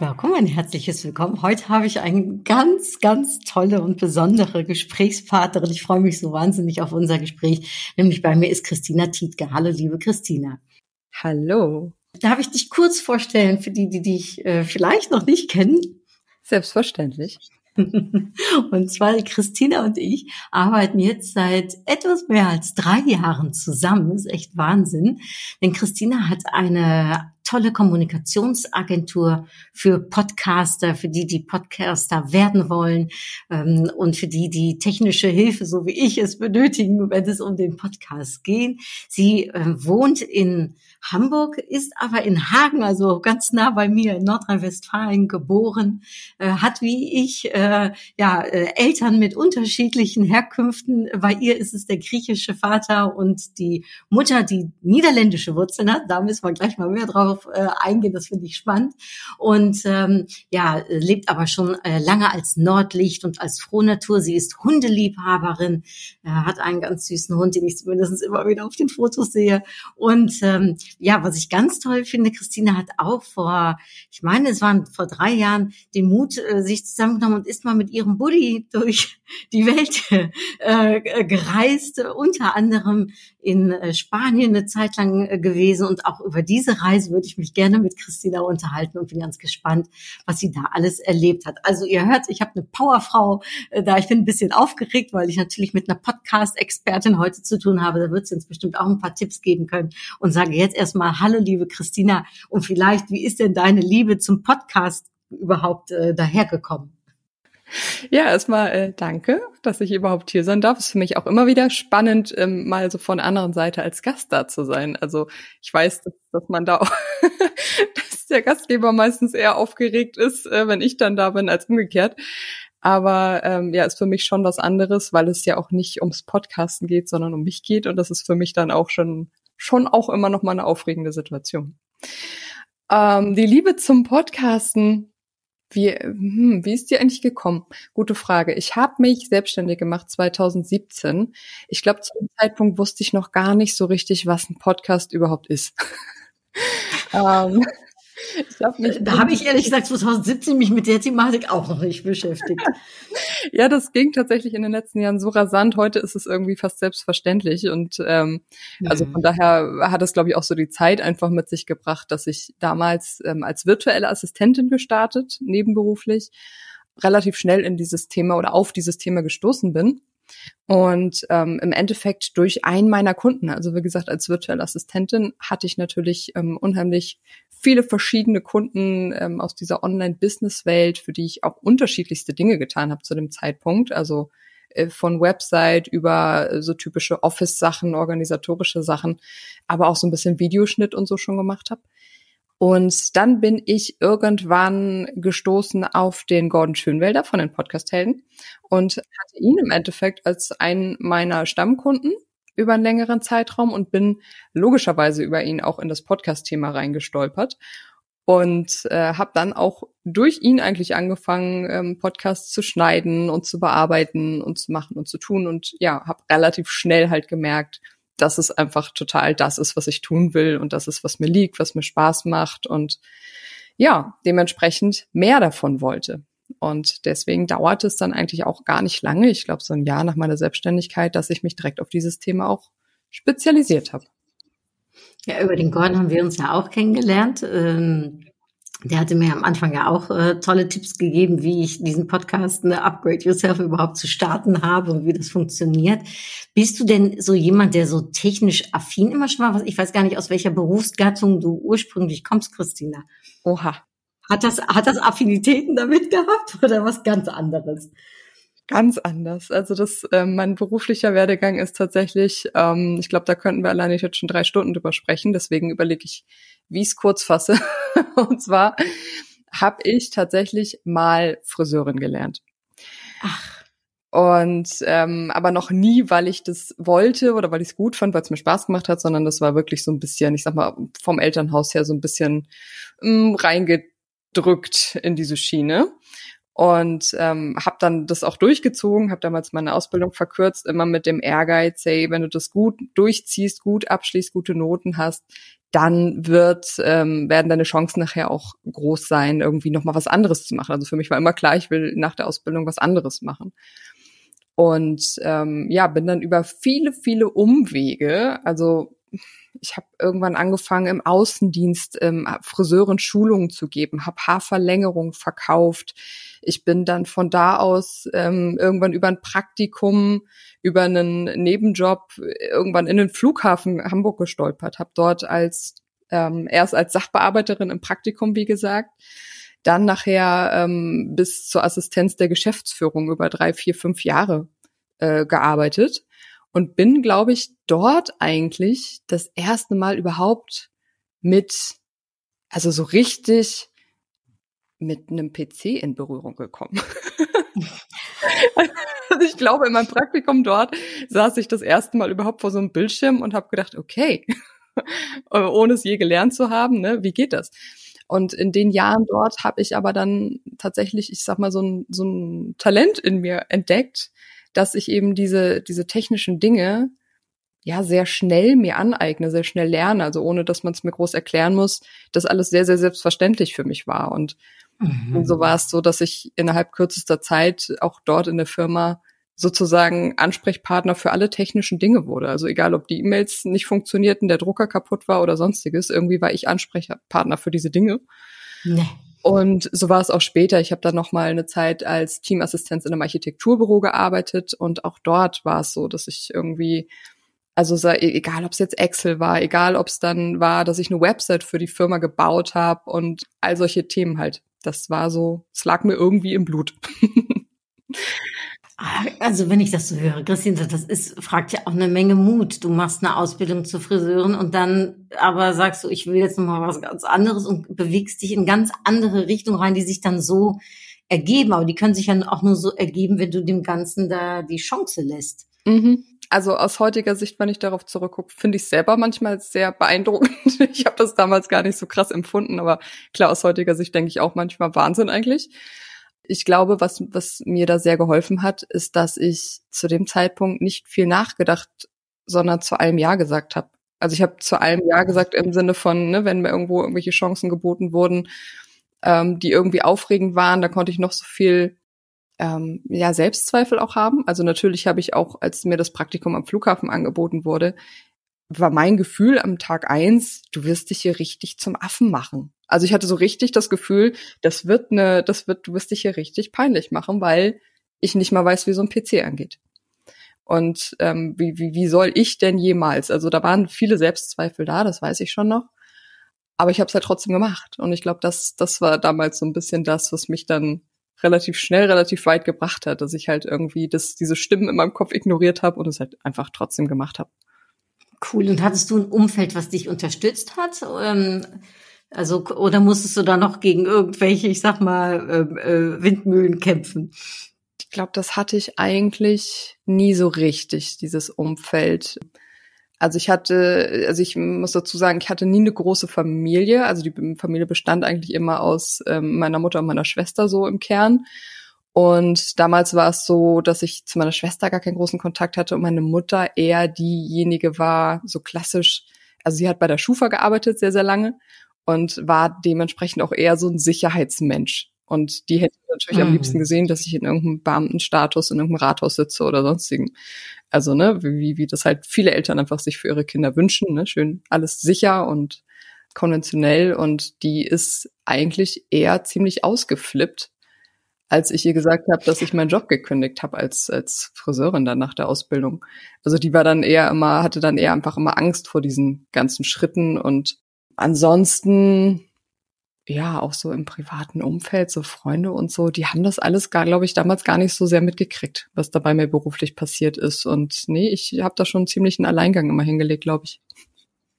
Willkommen, ein herzliches Willkommen. Heute habe ich eine ganz, ganz tolle und besondere Gesprächspartnerin. Ich freue mich so wahnsinnig auf unser Gespräch. Nämlich bei mir ist Christina Tietke. Hallo, liebe Christina. Hallo. Darf ich dich kurz vorstellen für die, die dich äh, vielleicht noch nicht kennen? Selbstverständlich. Und zwar Christina und ich arbeiten jetzt seit etwas mehr als drei Jahren zusammen. Ist echt Wahnsinn. Denn Christina hat eine tolle Kommunikationsagentur für Podcaster, für die, die Podcaster werden wollen ähm, und für die, die technische Hilfe, so wie ich es benötigen, wenn es um den Podcast geht. Sie äh, wohnt in Hamburg, ist aber in Hagen, also ganz nah bei mir in Nordrhein-Westfalen geboren, äh, hat wie ich äh, ja äh, Eltern mit unterschiedlichen Herkünften. Bei ihr ist es der griechische Vater und die Mutter, die niederländische Wurzeln hat. Da müssen wir gleich mal mehr drauf äh, eingehen. Das finde ich spannend. Und ähm, ja, lebt aber schon äh, lange als Nordlicht und als Frohnatur. Sie ist Hundeliebhaberin, äh, hat einen ganz süßen Hund, den ich zumindest immer wieder auf den Fotos sehe. Und ähm, ja, was ich ganz toll finde, Christine hat auch vor, ich meine, es waren vor drei Jahren, den Mut äh, sich zusammengenommen und ist mal mit ihrem Buddy durch die Welt äh, gereist, unter anderem in äh, Spanien eine Zeit lang äh, gewesen und auch über diese Reise würde ich mich gerne mit Christina unterhalten und bin ganz gespannt, was sie da alles erlebt hat. Also ihr hört, ich habe eine Powerfrau äh, da. Ich bin ein bisschen aufgeregt, weil ich natürlich mit einer Podcast-Expertin heute zu tun habe. Da wird sie uns bestimmt auch ein paar Tipps geben können und sage jetzt erstmal Hallo, liebe Christina und vielleicht, wie ist denn deine Liebe zum Podcast überhaupt äh, dahergekommen? Ja, erstmal äh, danke, dass ich überhaupt hier sein darf. Es ist für mich auch immer wieder spannend, ähm, mal so von der anderen Seite als Gast da zu sein. Also ich weiß, dass, dass man da auch, dass der Gastgeber meistens eher aufgeregt ist, äh, wenn ich dann da bin, als umgekehrt. Aber ähm, ja, ist für mich schon was anderes, weil es ja auch nicht ums Podcasten geht, sondern um mich geht. Und das ist für mich dann auch schon, schon auch immer noch mal eine aufregende Situation. Ähm, die Liebe zum Podcasten, wie, hm, wie ist die eigentlich gekommen? Gute Frage. Ich habe mich selbstständig gemacht 2017. Ich glaube, zu dem Zeitpunkt wusste ich noch gar nicht so richtig, was ein Podcast überhaupt ist. ähm, hab da habe ich ehrlich gesagt 2017 mich mit der Thematik auch noch nicht beschäftigt. ja, das ging tatsächlich in den letzten Jahren so rasant. Heute ist es irgendwie fast selbstverständlich und ähm, ja. also von daher hat es glaube ich auch so die Zeit einfach mit sich gebracht, dass ich damals ähm, als virtuelle Assistentin gestartet, nebenberuflich, relativ schnell in dieses Thema oder auf dieses Thema gestoßen bin und ähm, im Endeffekt durch einen meiner Kunden, also wie gesagt, als virtuelle Assistentin hatte ich natürlich ähm, unheimlich viele verschiedene Kunden ähm, aus dieser Online-Business-Welt, für die ich auch unterschiedlichste Dinge getan habe zu dem Zeitpunkt. Also äh, von Website über äh, so typische Office-Sachen, organisatorische Sachen, aber auch so ein bisschen Videoschnitt und so schon gemacht habe. Und dann bin ich irgendwann gestoßen auf den Gordon Schönwelder von den Podcast-Helden und hatte ihn im Endeffekt als einen meiner Stammkunden über einen längeren Zeitraum und bin logischerweise über ihn auch in das Podcast-Thema reingestolpert und äh, habe dann auch durch ihn eigentlich angefangen, ähm, Podcasts zu schneiden und zu bearbeiten und zu machen und zu tun und ja, habe relativ schnell halt gemerkt, dass es einfach total das ist, was ich tun will und das ist, was mir liegt, was mir Spaß macht und ja, dementsprechend mehr davon wollte. Und deswegen dauerte es dann eigentlich auch gar nicht lange, ich glaube so ein Jahr nach meiner Selbstständigkeit, dass ich mich direkt auf dieses Thema auch spezialisiert habe. Ja, über den Gordon haben wir uns ja auch kennengelernt. Ähm der hatte mir am Anfang ja auch äh, tolle Tipps gegeben, wie ich diesen Podcast ne, Upgrade Yourself überhaupt zu starten habe und wie das funktioniert. Bist du denn so jemand, der so technisch affin immer schon war? Ich weiß gar nicht, aus welcher Berufsgattung du ursprünglich kommst, Christina. Oha. Hat das, hat das Affinitäten damit gehabt oder was ganz anderes? Ganz anders. Also das, äh, mein beruflicher Werdegang ist tatsächlich, ähm, ich glaube, da könnten wir alleine jetzt schon drei Stunden drüber sprechen. Deswegen überlege ich, wie ich es kurz fasse. Und zwar habe ich tatsächlich mal Friseurin gelernt. Ach. Und ähm, aber noch nie, weil ich das wollte oder weil ich es gut fand, weil es mir Spaß gemacht hat, sondern das war wirklich so ein bisschen, ich sag mal, vom Elternhaus her so ein bisschen mh, mm, reingedrückt in diese Schiene und ähm, habe dann das auch durchgezogen, habe damals meine Ausbildung verkürzt, immer mit dem Ehrgeiz, hey, wenn du das gut durchziehst, gut abschließt, gute Noten hast, dann wird ähm, werden deine Chancen nachher auch groß sein, irgendwie noch mal was anderes zu machen. Also für mich war immer klar, ich will nach der Ausbildung was anderes machen. Und ähm, ja, bin dann über viele, viele Umwege, also ich habe irgendwann angefangen, im Außendienst ähm, Friseuren Schulungen zu geben, habe Haarverlängerung verkauft. Ich bin dann von da aus ähm, irgendwann über ein Praktikum, über einen Nebenjob irgendwann in den Flughafen Hamburg gestolpert, habe dort als ähm, erst als Sachbearbeiterin im Praktikum, wie gesagt, dann nachher ähm, bis zur Assistenz der Geschäftsführung über drei, vier, fünf Jahre äh, gearbeitet und bin, glaube ich, dort eigentlich das erste Mal überhaupt mit, also so richtig mit einem PC in Berührung gekommen. also ich glaube, in meinem Praktikum dort saß ich das erste Mal überhaupt vor so einem Bildschirm und habe gedacht, okay, ohne es je gelernt zu haben, ne, wie geht das? Und in den Jahren dort habe ich aber dann tatsächlich, ich sag mal, so ein, so ein Talent in mir entdeckt, dass ich eben diese, diese technischen Dinge ja sehr schnell mir aneigne, sehr schnell lerne, also ohne dass man es mir groß erklären muss, das alles sehr, sehr selbstverständlich für mich war. Und, mhm. und so war es so, dass ich innerhalb kürzester Zeit auch dort in der Firma sozusagen Ansprechpartner für alle technischen Dinge wurde. Also egal, ob die E-Mails nicht funktionierten, der Drucker kaputt war oder sonstiges, irgendwie war ich Ansprechpartner für diese Dinge. Nee. Und so war es auch später. Ich habe dann noch mal eine Zeit als Teamassistenz in einem Architekturbüro gearbeitet und auch dort war es so, dass ich irgendwie also egal, ob es jetzt Excel war, egal, ob es dann war, dass ich eine Website für die Firma gebaut habe und all solche Themen halt. Das war so, es lag mir irgendwie im Blut. Also wenn ich das so höre, Christine, das ist, fragt ja auch eine Menge Mut. Du machst eine Ausbildung zur Friseurin und dann aber sagst du, ich will jetzt noch mal was ganz anderes und bewegst dich in ganz andere Richtungen rein, die sich dann so ergeben. Aber die können sich ja auch nur so ergeben, wenn du dem Ganzen da die Chance lässt. Mhm. Also aus heutiger Sicht, wenn ich darauf zurückgucke, finde ich selber manchmal sehr beeindruckend. Ich habe das damals gar nicht so krass empfunden, aber klar, aus heutiger Sicht denke ich auch manchmal Wahnsinn eigentlich ich glaube, was, was mir da sehr geholfen hat, ist, dass ich zu dem Zeitpunkt nicht viel nachgedacht, sondern zu allem Ja gesagt habe. Also ich habe zu allem Ja gesagt im Sinne von, ne, wenn mir irgendwo irgendwelche Chancen geboten wurden, ähm, die irgendwie aufregend waren, da konnte ich noch so viel ähm, ja Selbstzweifel auch haben. Also natürlich habe ich auch, als mir das Praktikum am Flughafen angeboten wurde, war mein Gefühl am Tag eins, du wirst dich hier richtig zum Affen machen. Also ich hatte so richtig das Gefühl, das wird eine, das wird, du wirst dich hier richtig peinlich machen, weil ich nicht mal weiß, wie so ein PC angeht. Und ähm, wie, wie, wie soll ich denn jemals? Also da waren viele Selbstzweifel da, das weiß ich schon noch. Aber ich habe es halt trotzdem gemacht. Und ich glaube, das, das war damals so ein bisschen das, was mich dann relativ schnell, relativ weit gebracht hat, dass ich halt irgendwie das, diese Stimmen in meinem Kopf ignoriert habe und es halt einfach trotzdem gemacht habe. Cool. Und hattest du ein Umfeld, was dich unterstützt hat? Ähm, also, oder musstest du da noch gegen irgendwelche, ich sag mal, äh, äh, Windmühlen kämpfen? Ich glaube, das hatte ich eigentlich nie so richtig, dieses Umfeld. Also ich hatte, also ich muss dazu sagen, ich hatte nie eine große Familie. Also die Familie bestand eigentlich immer aus ähm, meiner Mutter und meiner Schwester so im Kern. Und damals war es so, dass ich zu meiner Schwester gar keinen großen Kontakt hatte und meine Mutter eher diejenige war, so klassisch. Also sie hat bei der Schufa gearbeitet sehr, sehr lange und war dementsprechend auch eher so ein Sicherheitsmensch. Und die hätte natürlich mhm. am liebsten gesehen, dass ich in irgendeinem Beamtenstatus in irgendeinem Rathaus sitze oder sonstigen. Also, ne, wie, wie das halt viele Eltern einfach sich für ihre Kinder wünschen, ne? Schön alles sicher und konventionell und die ist eigentlich eher ziemlich ausgeflippt als ich ihr gesagt habe, dass ich meinen Job gekündigt habe als, als Friseurin dann nach der Ausbildung. Also die war dann eher immer, hatte dann eher einfach immer Angst vor diesen ganzen Schritten und ansonsten, ja, auch so im privaten Umfeld, so Freunde und so, die haben das alles gar, glaube ich, damals gar nicht so sehr mitgekriegt, was da bei mir beruflich passiert ist. Und nee, ich habe da schon ziemlich einen Alleingang immer hingelegt, glaube ich.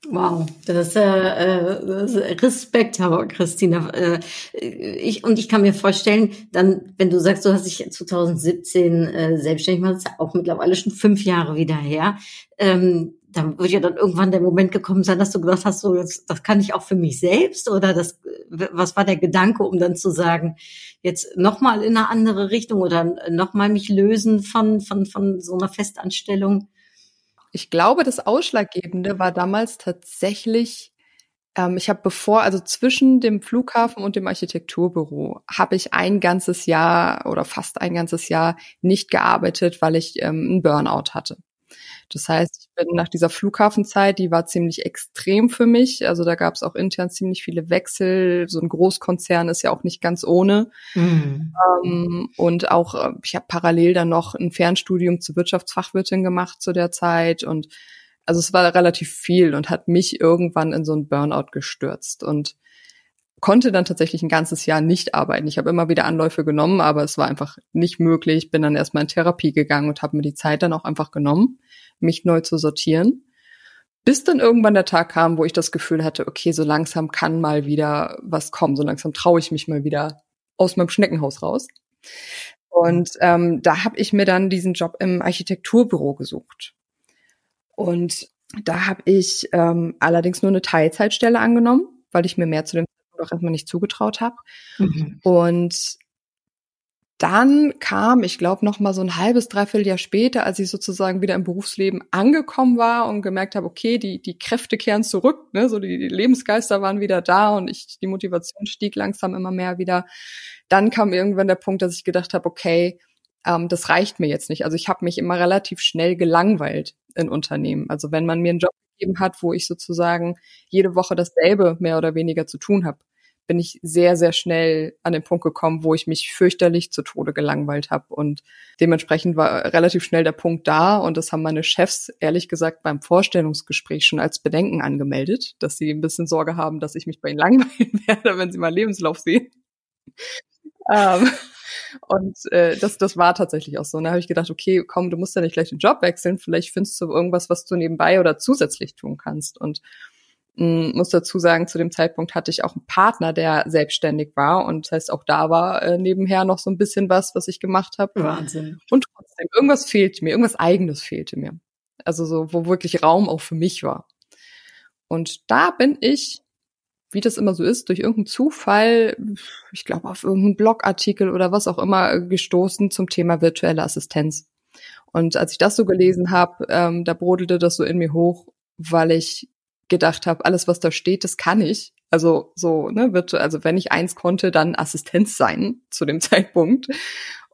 Wow, das ist, äh, das ist Respekt, aber Christina. Äh, ich, und ich kann mir vorstellen, dann, wenn du sagst, du hast dich 2017 äh, selbstständig gemacht, ist ja auch mittlerweile schon fünf Jahre wieder her. Ähm, dann wird ja dann irgendwann der Moment gekommen sein, dass du gedacht hast, so, das, das kann ich auch für mich selbst oder das, was war der Gedanke, um dann zu sagen, jetzt nochmal in eine andere Richtung oder nochmal mich lösen von, von, von so einer Festanstellung? Ich glaube, das Ausschlaggebende war damals tatsächlich, ähm, ich habe bevor, also zwischen dem Flughafen und dem Architekturbüro, habe ich ein ganzes Jahr oder fast ein ganzes Jahr nicht gearbeitet, weil ich ähm, einen Burnout hatte. Das heißt, ich bin nach dieser Flughafenzeit, die war ziemlich extrem für mich. Also da gab es auch intern ziemlich viele Wechsel. So ein Großkonzern ist ja auch nicht ganz ohne. Mhm. Ähm, und auch, äh, ich habe parallel dann noch ein Fernstudium zur Wirtschaftsfachwirtin gemacht zu der Zeit. Und also es war relativ viel und hat mich irgendwann in so ein Burnout gestürzt. Und konnte dann tatsächlich ein ganzes Jahr nicht arbeiten. Ich habe immer wieder Anläufe genommen, aber es war einfach nicht möglich. Bin dann erstmal in Therapie gegangen und habe mir die Zeit dann auch einfach genommen, mich neu zu sortieren. Bis dann irgendwann der Tag kam, wo ich das Gefühl hatte, okay, so langsam kann mal wieder was kommen, so langsam traue ich mich mal wieder aus meinem Schneckenhaus raus. Und ähm, da habe ich mir dann diesen Job im Architekturbüro gesucht. Und da habe ich ähm, allerdings nur eine Teilzeitstelle angenommen, weil ich mir mehr zu dem auch erstmal nicht zugetraut habe. Mhm. Und dann kam, ich glaube, noch mal so ein halbes, dreiviertel Jahr später, als ich sozusagen wieder im Berufsleben angekommen war und gemerkt habe, okay, die, die Kräfte kehren zurück, ne, so die, die Lebensgeister waren wieder da und ich, die Motivation stieg langsam immer mehr wieder. Dann kam irgendwann der Punkt, dass ich gedacht habe, okay, ähm, das reicht mir jetzt nicht. Also ich habe mich immer relativ schnell gelangweilt in Unternehmen. Also wenn man mir einen Job gegeben hat, wo ich sozusagen jede Woche dasselbe mehr oder weniger zu tun habe, bin ich sehr, sehr schnell an den Punkt gekommen, wo ich mich fürchterlich zu Tode gelangweilt habe. Und dementsprechend war relativ schnell der Punkt da. Und das haben meine Chefs ehrlich gesagt beim Vorstellungsgespräch schon als Bedenken angemeldet, dass sie ein bisschen Sorge haben, dass ich mich bei ihnen langweilen werde, wenn sie meinen Lebenslauf sehen. ähm, und äh, das, das war tatsächlich auch so. Und da habe ich gedacht, okay, komm, du musst ja nicht gleich den Job wechseln, vielleicht findest du irgendwas, was du nebenbei oder zusätzlich tun kannst. Und muss dazu sagen, zu dem Zeitpunkt hatte ich auch einen Partner, der selbstständig war. Und das heißt, auch da war äh, nebenher noch so ein bisschen was, was ich gemacht habe. Wahnsinn. Und trotzdem, irgendwas fehlte mir, irgendwas eigenes fehlte mir. Also so, wo wirklich Raum auch für mich war. Und da bin ich wie das immer so ist, durch irgendeinen Zufall, ich glaube auf irgendeinen Blogartikel oder was auch immer, gestoßen zum Thema virtuelle Assistenz. Und als ich das so gelesen habe, ähm, da brodelte das so in mir hoch, weil ich gedacht habe, alles, was da steht, das kann ich. Also so, ne, wird, also wenn ich eins konnte, dann Assistenz sein zu dem Zeitpunkt.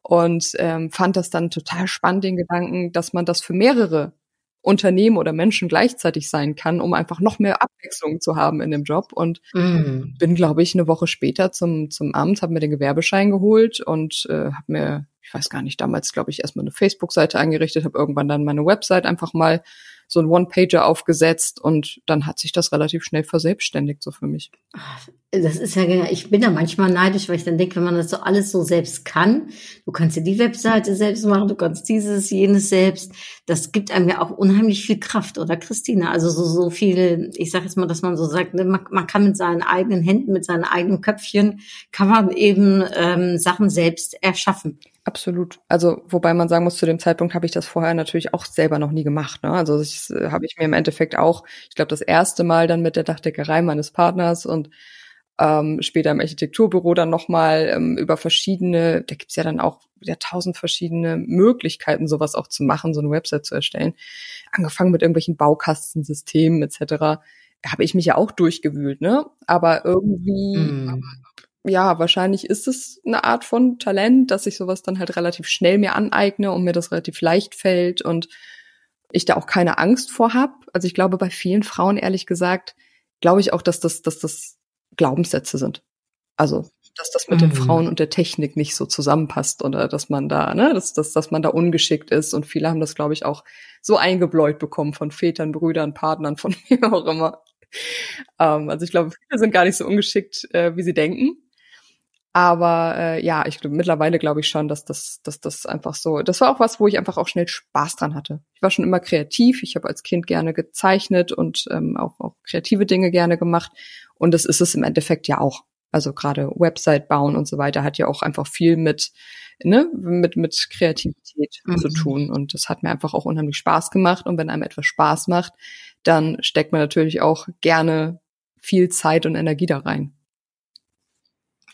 Und ähm, fand das dann total spannend, den Gedanken, dass man das für mehrere Unternehmen oder Menschen gleichzeitig sein kann, um einfach noch mehr Abwechslung zu haben in dem Job. Und mm. bin, glaube ich, eine Woche später zum, zum Amt, habe mir den Gewerbeschein geholt und äh, habe mir, ich weiß gar nicht, damals, glaube ich, erstmal eine Facebook-Seite eingerichtet, habe irgendwann dann meine Website einfach mal so ein One-Pager aufgesetzt und dann hat sich das relativ schnell verselbstständigt, so für mich. Das ist ja, genau, ich bin da manchmal neidisch, weil ich dann denke, wenn man das so alles so selbst kann, du kannst ja die Webseite selbst machen, du kannst dieses, jenes selbst, das gibt einem ja auch unheimlich viel Kraft, oder Christina? Also so, so viel, ich sage jetzt mal, dass man so sagt, ne, man, man kann mit seinen eigenen Händen, mit seinen eigenen Köpfchen, kann man eben ähm, Sachen selbst erschaffen. Absolut. Also wobei man sagen muss, zu dem Zeitpunkt habe ich das vorher natürlich auch selber noch nie gemacht. Ne? Also das äh, habe ich mir im Endeffekt auch, ich glaube, das erste Mal dann mit der Dachdeckerei meines Partners und ähm, später im Architekturbüro dann nochmal ähm, über verschiedene, da gibt's ja dann auch ja tausend verschiedene Möglichkeiten, sowas auch zu machen, so eine Website zu erstellen. Angefangen mit irgendwelchen Baukastensystemen etc. Habe ich mich ja auch durchgewühlt, ne? Aber irgendwie mm ja, wahrscheinlich ist es eine Art von Talent, dass ich sowas dann halt relativ schnell mir aneigne und mir das relativ leicht fällt und ich da auch keine Angst vor habe. Also ich glaube, bei vielen Frauen, ehrlich gesagt, glaube ich auch, dass das, dass das Glaubenssätze sind. Also, dass das mit mhm. den Frauen und der Technik nicht so zusammenpasst oder dass man da, ne, dass, dass, dass man da ungeschickt ist. Und viele haben das, glaube ich, auch so eingebläut bekommen von Vätern, Brüdern, Partnern, von wem auch immer. Ähm, also ich glaube, viele sind gar nicht so ungeschickt, äh, wie sie denken. Aber äh, ja, ich glaube mittlerweile glaube ich schon, dass das, dass das einfach so. Das war auch was, wo ich einfach auch schnell Spaß dran hatte. Ich war schon immer kreativ. Ich habe als Kind gerne gezeichnet und ähm, auch, auch kreative Dinge gerne gemacht. Und das ist es im Endeffekt ja auch. Also gerade Website bauen und so weiter hat ja auch einfach viel mit ne, mit mit Kreativität mhm. zu tun. Und das hat mir einfach auch unheimlich Spaß gemacht. Und wenn einem etwas Spaß macht, dann steckt man natürlich auch gerne viel Zeit und Energie da rein.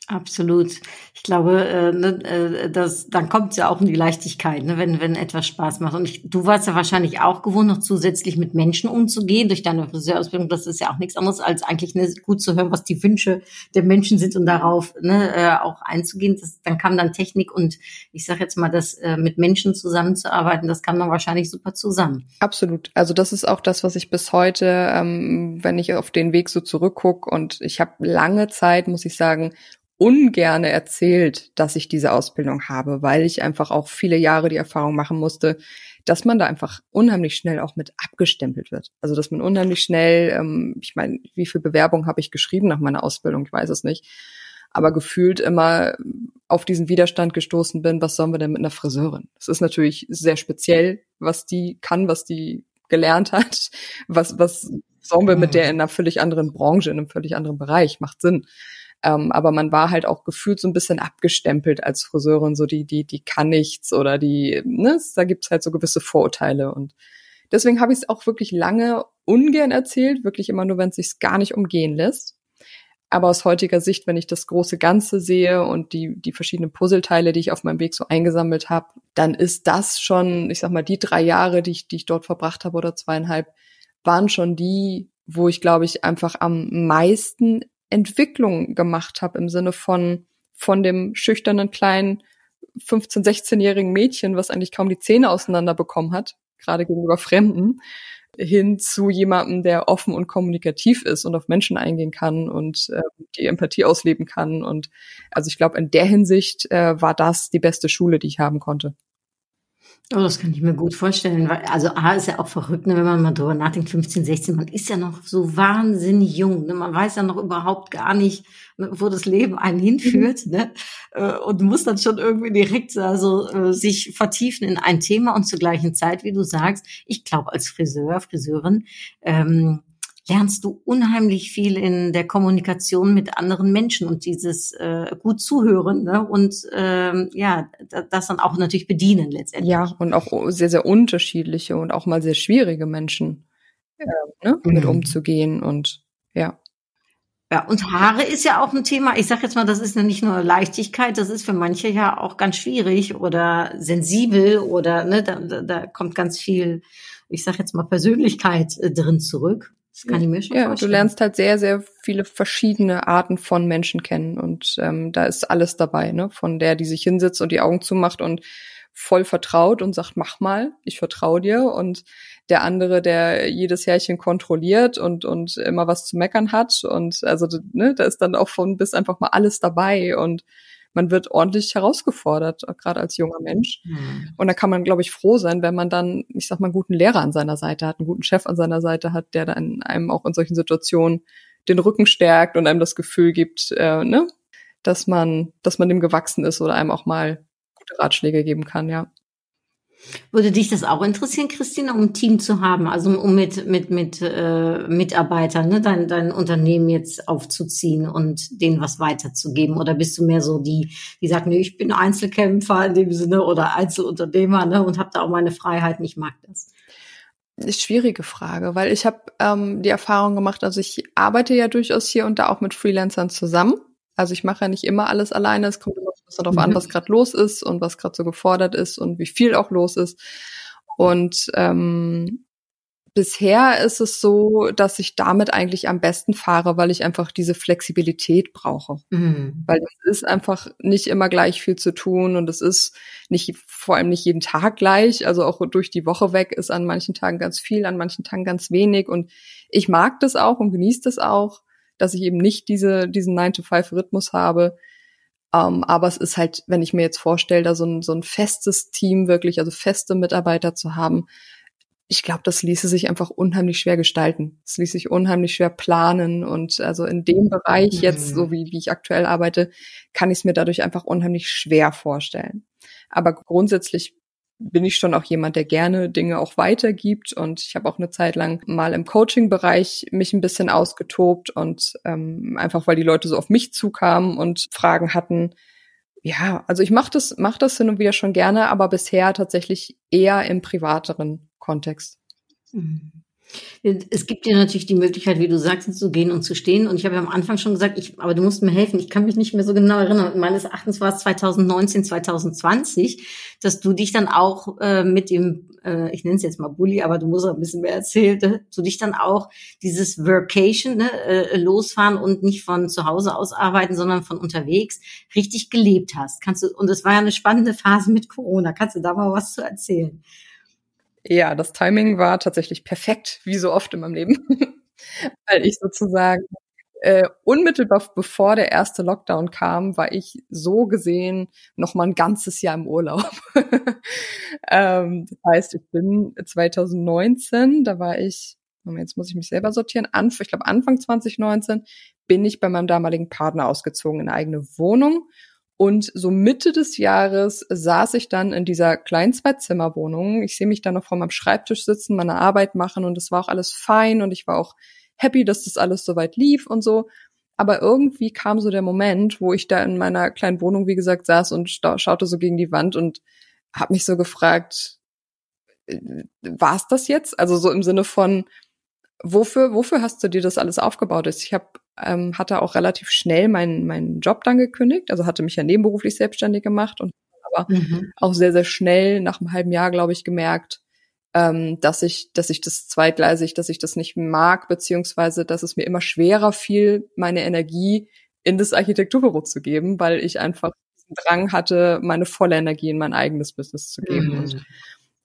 Absolut. Ich glaube, äh, ne, äh, das, dann kommt ja auch in die Leichtigkeit, ne, wenn, wenn etwas Spaß macht. Und ich, du warst ja wahrscheinlich auch gewohnt, noch zusätzlich mit Menschen umzugehen durch deine Friseurausbildung. Das ist ja auch nichts anderes, als eigentlich ne, gut zu hören, was die Wünsche der Menschen sind und darauf ne, äh, auch einzugehen. Das, dann kam dann Technik und ich sage jetzt mal, das äh, mit Menschen zusammenzuarbeiten, das kam dann wahrscheinlich super zusammen. Absolut. Also das ist auch das, was ich bis heute, ähm, wenn ich auf den Weg so zurückgucke und ich habe lange Zeit, muss ich sagen, ungerne erzählt, dass ich diese Ausbildung habe, weil ich einfach auch viele Jahre die Erfahrung machen musste, dass man da einfach unheimlich schnell auch mit abgestempelt wird. Also dass man unheimlich schnell, ähm, ich meine, wie viel Bewerbung habe ich geschrieben nach meiner Ausbildung, ich weiß es nicht, aber gefühlt immer auf diesen Widerstand gestoßen bin, was sollen wir denn mit einer Friseurin? Das ist natürlich sehr speziell, was die kann, was die gelernt hat, was, was sollen wir mit der in einer völlig anderen Branche, in einem völlig anderen Bereich, macht Sinn. Ähm, aber man war halt auch gefühlt so ein bisschen abgestempelt als Friseurin, so die, die, die kann nichts oder die, ne, da gibt's halt so gewisse Vorurteile. Und deswegen habe ich es auch wirklich lange ungern erzählt, wirklich immer nur, wenn es sich gar nicht umgehen lässt. Aber aus heutiger Sicht, wenn ich das große Ganze sehe und die, die verschiedenen Puzzleteile, die ich auf meinem Weg so eingesammelt habe, dann ist das schon, ich sag mal, die drei Jahre, die ich, die ich dort verbracht habe oder zweieinhalb, waren schon die, wo ich, glaube ich, einfach am meisten Entwicklung gemacht habe im Sinne von von dem schüchternen kleinen 15, 16-jährigen Mädchen, was eigentlich kaum die Zähne auseinander bekommen hat, gerade gegenüber Fremden, hin zu jemandem, der offen und kommunikativ ist und auf Menschen eingehen kann und äh, die Empathie ausleben kann. Und also ich glaube, in der Hinsicht äh, war das die beste Schule, die ich haben konnte. Oh, das kann ich mir gut vorstellen. Weil, also A ist ja auch verrückt, ne, wenn man mal drüber nachdenkt, 15, 16, man ist ja noch so wahnsinnig jung. Ne? Man weiß ja noch überhaupt gar nicht, ne, wo das Leben einen hinführt. Mhm. Ne? Äh, und muss dann schon irgendwie direkt also äh, sich vertiefen in ein Thema und zur gleichen Zeit, wie du sagst, ich glaube als Friseur, Friseurin, ähm, lernst du unheimlich viel in der Kommunikation mit anderen Menschen und dieses äh, gut zuhören ne? und ähm, ja, das dann auch natürlich bedienen letztendlich. Ja, und auch sehr, sehr unterschiedliche und auch mal sehr schwierige Menschen äh, ne? mit mhm. umzugehen und ja. Ja, und Haare ist ja auch ein Thema. Ich sage jetzt mal, das ist ja nicht nur Leichtigkeit, das ist für manche ja auch ganz schwierig oder sensibel oder ne, da, da kommt ganz viel, ich sage jetzt mal, Persönlichkeit äh, drin zurück. Das kann ich mir schon ja, vorstellen. Du lernst halt sehr, sehr viele verschiedene Arten von Menschen kennen und ähm, da ist alles dabei, ne? Von der, die sich hinsetzt und die Augen zumacht und voll vertraut und sagt, mach mal, ich vertraue dir und der andere, der jedes Härchen kontrolliert und und immer was zu meckern hat und also ne, da ist dann auch von bis einfach mal alles dabei und man wird ordentlich herausgefordert, gerade als junger Mensch. Mhm. Und da kann man, glaube ich, froh sein, wenn man dann, ich sag mal, einen guten Lehrer an seiner Seite hat, einen guten Chef an seiner Seite hat, der dann einem auch in solchen Situationen den Rücken stärkt und einem das Gefühl gibt, äh, ne, dass man, dass man dem gewachsen ist oder einem auch mal gute Ratschläge geben kann, ja. Würde dich das auch interessieren, Christine, um ein Team zu haben, also um mit mit mit äh, Mitarbeitern, ne, dein dein Unternehmen jetzt aufzuziehen und denen was weiterzugeben? Oder bist du mehr so die, die sagt, nee, ich bin Einzelkämpfer in dem Sinne oder Einzelunternehmer, ne, und habe da auch meine Freiheiten. Ich mag das. Ist schwierige Frage, weil ich habe ähm, die Erfahrung gemacht, also ich arbeite ja durchaus hier und da auch mit Freelancern zusammen. Also ich mache ja nicht immer alles alleine. Es kommt immer so darauf mhm. an, was gerade los ist und was gerade so gefordert ist und wie viel auch los ist. Und ähm, bisher ist es so, dass ich damit eigentlich am besten fahre, weil ich einfach diese Flexibilität brauche. Mhm. Weil es ist einfach nicht immer gleich viel zu tun und es ist nicht, vor allem nicht jeden Tag gleich. Also auch durch die Woche weg ist an manchen Tagen ganz viel, an manchen Tagen ganz wenig. Und ich mag das auch und genieße das auch dass ich eben nicht diese, diesen 9-to-5-Rhythmus habe. Ähm, aber es ist halt, wenn ich mir jetzt vorstelle, da so ein, so ein festes Team wirklich, also feste Mitarbeiter zu haben, ich glaube, das ließe sich einfach unheimlich schwer gestalten. Es ließ sich unheimlich schwer planen und also in dem Bereich jetzt, so mhm. wie, wie ich aktuell arbeite, kann ich es mir dadurch einfach unheimlich schwer vorstellen. Aber grundsätzlich bin ich schon auch jemand, der gerne Dinge auch weitergibt und ich habe auch eine Zeit lang mal im Coaching-Bereich mich ein bisschen ausgetobt und ähm, einfach weil die Leute so auf mich zukamen und Fragen hatten. Ja, also ich mache das, mach das hin und wieder schon gerne, aber bisher tatsächlich eher im privateren Kontext. Mhm. Es gibt dir natürlich die Möglichkeit, wie du sagst, zu gehen und zu stehen. Und ich habe ja am Anfang schon gesagt, ich, aber du musst mir helfen. Ich kann mich nicht mehr so genau erinnern. Meines Erachtens war es 2019, 2020, dass du dich dann auch äh, mit dem, äh, ich nenne es jetzt mal Bully, aber du musst auch ein bisschen mehr erzählen, ne? du dich dann auch dieses Workation, ne, äh, losfahren und nicht von zu Hause aus arbeiten, sondern von unterwegs richtig gelebt hast. Kannst du, und es war ja eine spannende Phase mit Corona. Kannst du da mal was zu erzählen? Ja, das Timing war tatsächlich perfekt, wie so oft in meinem Leben, weil ich sozusagen äh, unmittelbar bevor der erste Lockdown kam, war ich so gesehen noch mal ein ganzes Jahr im Urlaub. ähm, das heißt, ich bin 2019, da war ich, jetzt muss ich mich selber sortieren, Anf ich glaube Anfang 2019 bin ich bei meinem damaligen Partner ausgezogen in eine eigene Wohnung und so Mitte des Jahres saß ich dann in dieser kleinen Zwei-Zimmer-Wohnung. Ich sehe mich dann noch vor meinem Schreibtisch sitzen, meine Arbeit machen und es war auch alles fein und ich war auch happy, dass das alles soweit lief und so. Aber irgendwie kam so der Moment, wo ich da in meiner kleinen Wohnung, wie gesagt, saß und schaute so gegen die Wand und habe mich so gefragt, äh, war es das jetzt? Also so im Sinne von, wofür, wofür hast du dir das alles aufgebaut? Ich habe ähm, hatte auch relativ schnell meinen meinen Job dann gekündigt, also hatte mich ja nebenberuflich selbstständig gemacht und aber mhm. auch sehr sehr schnell nach einem halben Jahr, glaube ich, gemerkt, ähm, dass ich dass ich das zweitgleisig, dass ich das nicht mag, beziehungsweise dass es mir immer schwerer fiel, meine Energie in das Architekturbüro zu geben, weil ich einfach Drang hatte, meine volle Energie in mein eigenes Business zu geben mhm. und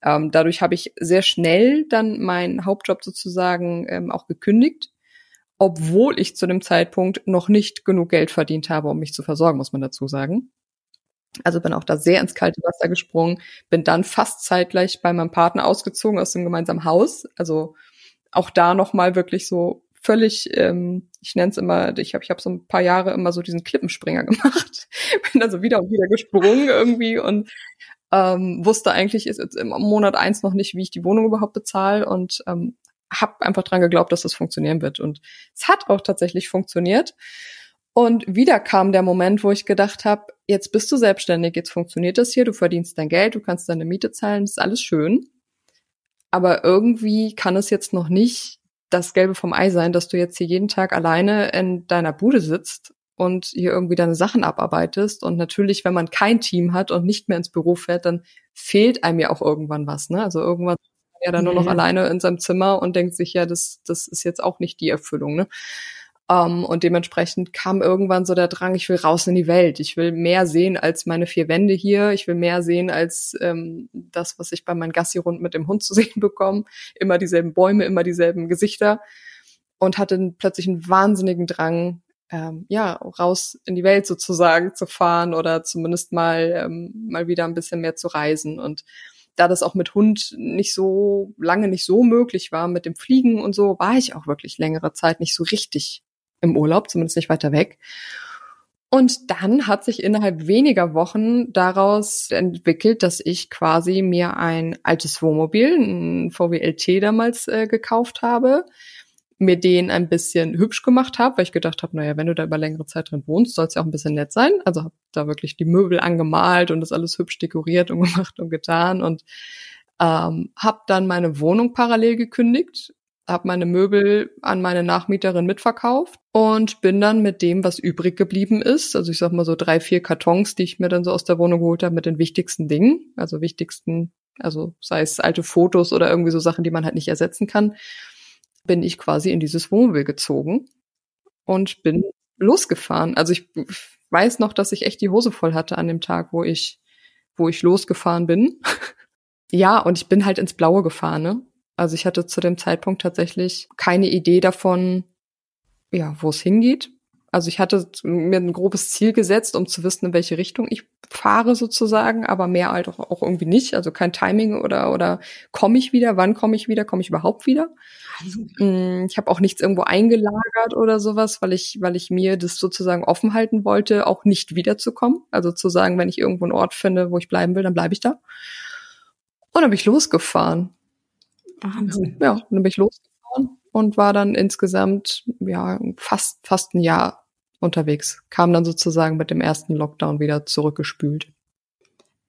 ähm, dadurch habe ich sehr schnell dann meinen Hauptjob sozusagen ähm, auch gekündigt obwohl ich zu dem Zeitpunkt noch nicht genug Geld verdient habe, um mich zu versorgen, muss man dazu sagen. Also bin auch da sehr ins kalte Wasser gesprungen, bin dann fast zeitgleich bei meinem Partner ausgezogen aus dem gemeinsamen Haus. Also auch da nochmal wirklich so völlig, ähm, ich nenne es immer, ich habe ich hab so ein paar Jahre immer so diesen Klippenspringer gemacht. bin also wieder und wieder gesprungen irgendwie und ähm, wusste eigentlich jetzt im Monat eins noch nicht, wie ich die Wohnung überhaupt bezahle und ähm, habe einfach dran geglaubt, dass das funktionieren wird. Und es hat auch tatsächlich funktioniert. Und wieder kam der Moment, wo ich gedacht habe, jetzt bist du selbstständig, jetzt funktioniert das hier, du verdienst dein Geld, du kannst deine Miete zahlen, ist alles schön. Aber irgendwie kann es jetzt noch nicht das Gelbe vom Ei sein, dass du jetzt hier jeden Tag alleine in deiner Bude sitzt und hier irgendwie deine Sachen abarbeitest. Und natürlich, wenn man kein Team hat und nicht mehr ins Büro fährt, dann fehlt einem ja auch irgendwann was. Ne? Also irgendwann ja dann nur noch alleine in seinem Zimmer und denkt sich, ja, das, das ist jetzt auch nicht die Erfüllung, ne? Um, ähm, und dementsprechend kam irgendwann so der Drang, ich will raus in die Welt. Ich will mehr sehen als meine vier Wände hier. Ich will mehr sehen als ähm, das, was ich bei meinen Gassi-Runden mit dem Hund zu sehen bekomme. Immer dieselben Bäume, immer dieselben Gesichter. Und hatte plötzlich einen wahnsinnigen Drang, ähm, ja, raus in die Welt sozusagen zu fahren oder zumindest mal, ähm, mal wieder ein bisschen mehr zu reisen. Und da das auch mit Hund nicht so lange nicht so möglich war mit dem Fliegen und so, war ich auch wirklich längere Zeit nicht so richtig im Urlaub, zumindest nicht weiter weg. Und dann hat sich innerhalb weniger Wochen daraus entwickelt, dass ich quasi mir ein altes Wohnmobil, ein VW LT damals äh, gekauft habe, mir den ein bisschen hübsch gemacht habe, weil ich gedacht habe, naja, wenn du da über längere Zeit drin wohnst, soll es ja auch ein bisschen nett sein. Also habe da wirklich die Möbel angemalt und das alles hübsch dekoriert und gemacht und getan und ähm, habe dann meine Wohnung parallel gekündigt, habe meine Möbel an meine Nachmieterin mitverkauft und bin dann mit dem, was übrig geblieben ist, also ich sag mal so drei, vier Kartons, die ich mir dann so aus der Wohnung geholt habe, mit den wichtigsten Dingen, also wichtigsten, also sei es alte Fotos oder irgendwie so Sachen, die man halt nicht ersetzen kann, bin ich quasi in dieses Wohnmobil gezogen und bin losgefahren. Also ich weiß noch, dass ich echt die Hose voll hatte an dem Tag, wo ich, wo ich losgefahren bin. ja, und ich bin halt ins Blaue gefahren. Ne? Also ich hatte zu dem Zeitpunkt tatsächlich keine Idee davon, ja, wo es hingeht. Also ich hatte mir ein grobes Ziel gesetzt, um zu wissen, in welche Richtung ich fahre sozusagen, aber mehr halt auch, auch irgendwie nicht. Also kein Timing oder oder komme ich wieder, wann komme ich wieder, komme ich überhaupt wieder? Mm, ich habe auch nichts irgendwo eingelagert oder sowas, weil ich weil ich mir das sozusagen offen halten wollte, auch nicht wiederzukommen. Also zu sagen, wenn ich irgendwo einen Ort finde, wo ich bleiben will, dann bleibe ich da. Und dann bin ich losgefahren. Wahnsinn. Ja, dann bin ich losgefahren und war dann insgesamt ja fast fast ein Jahr unterwegs. Kam dann sozusagen mit dem ersten Lockdown wieder zurückgespült.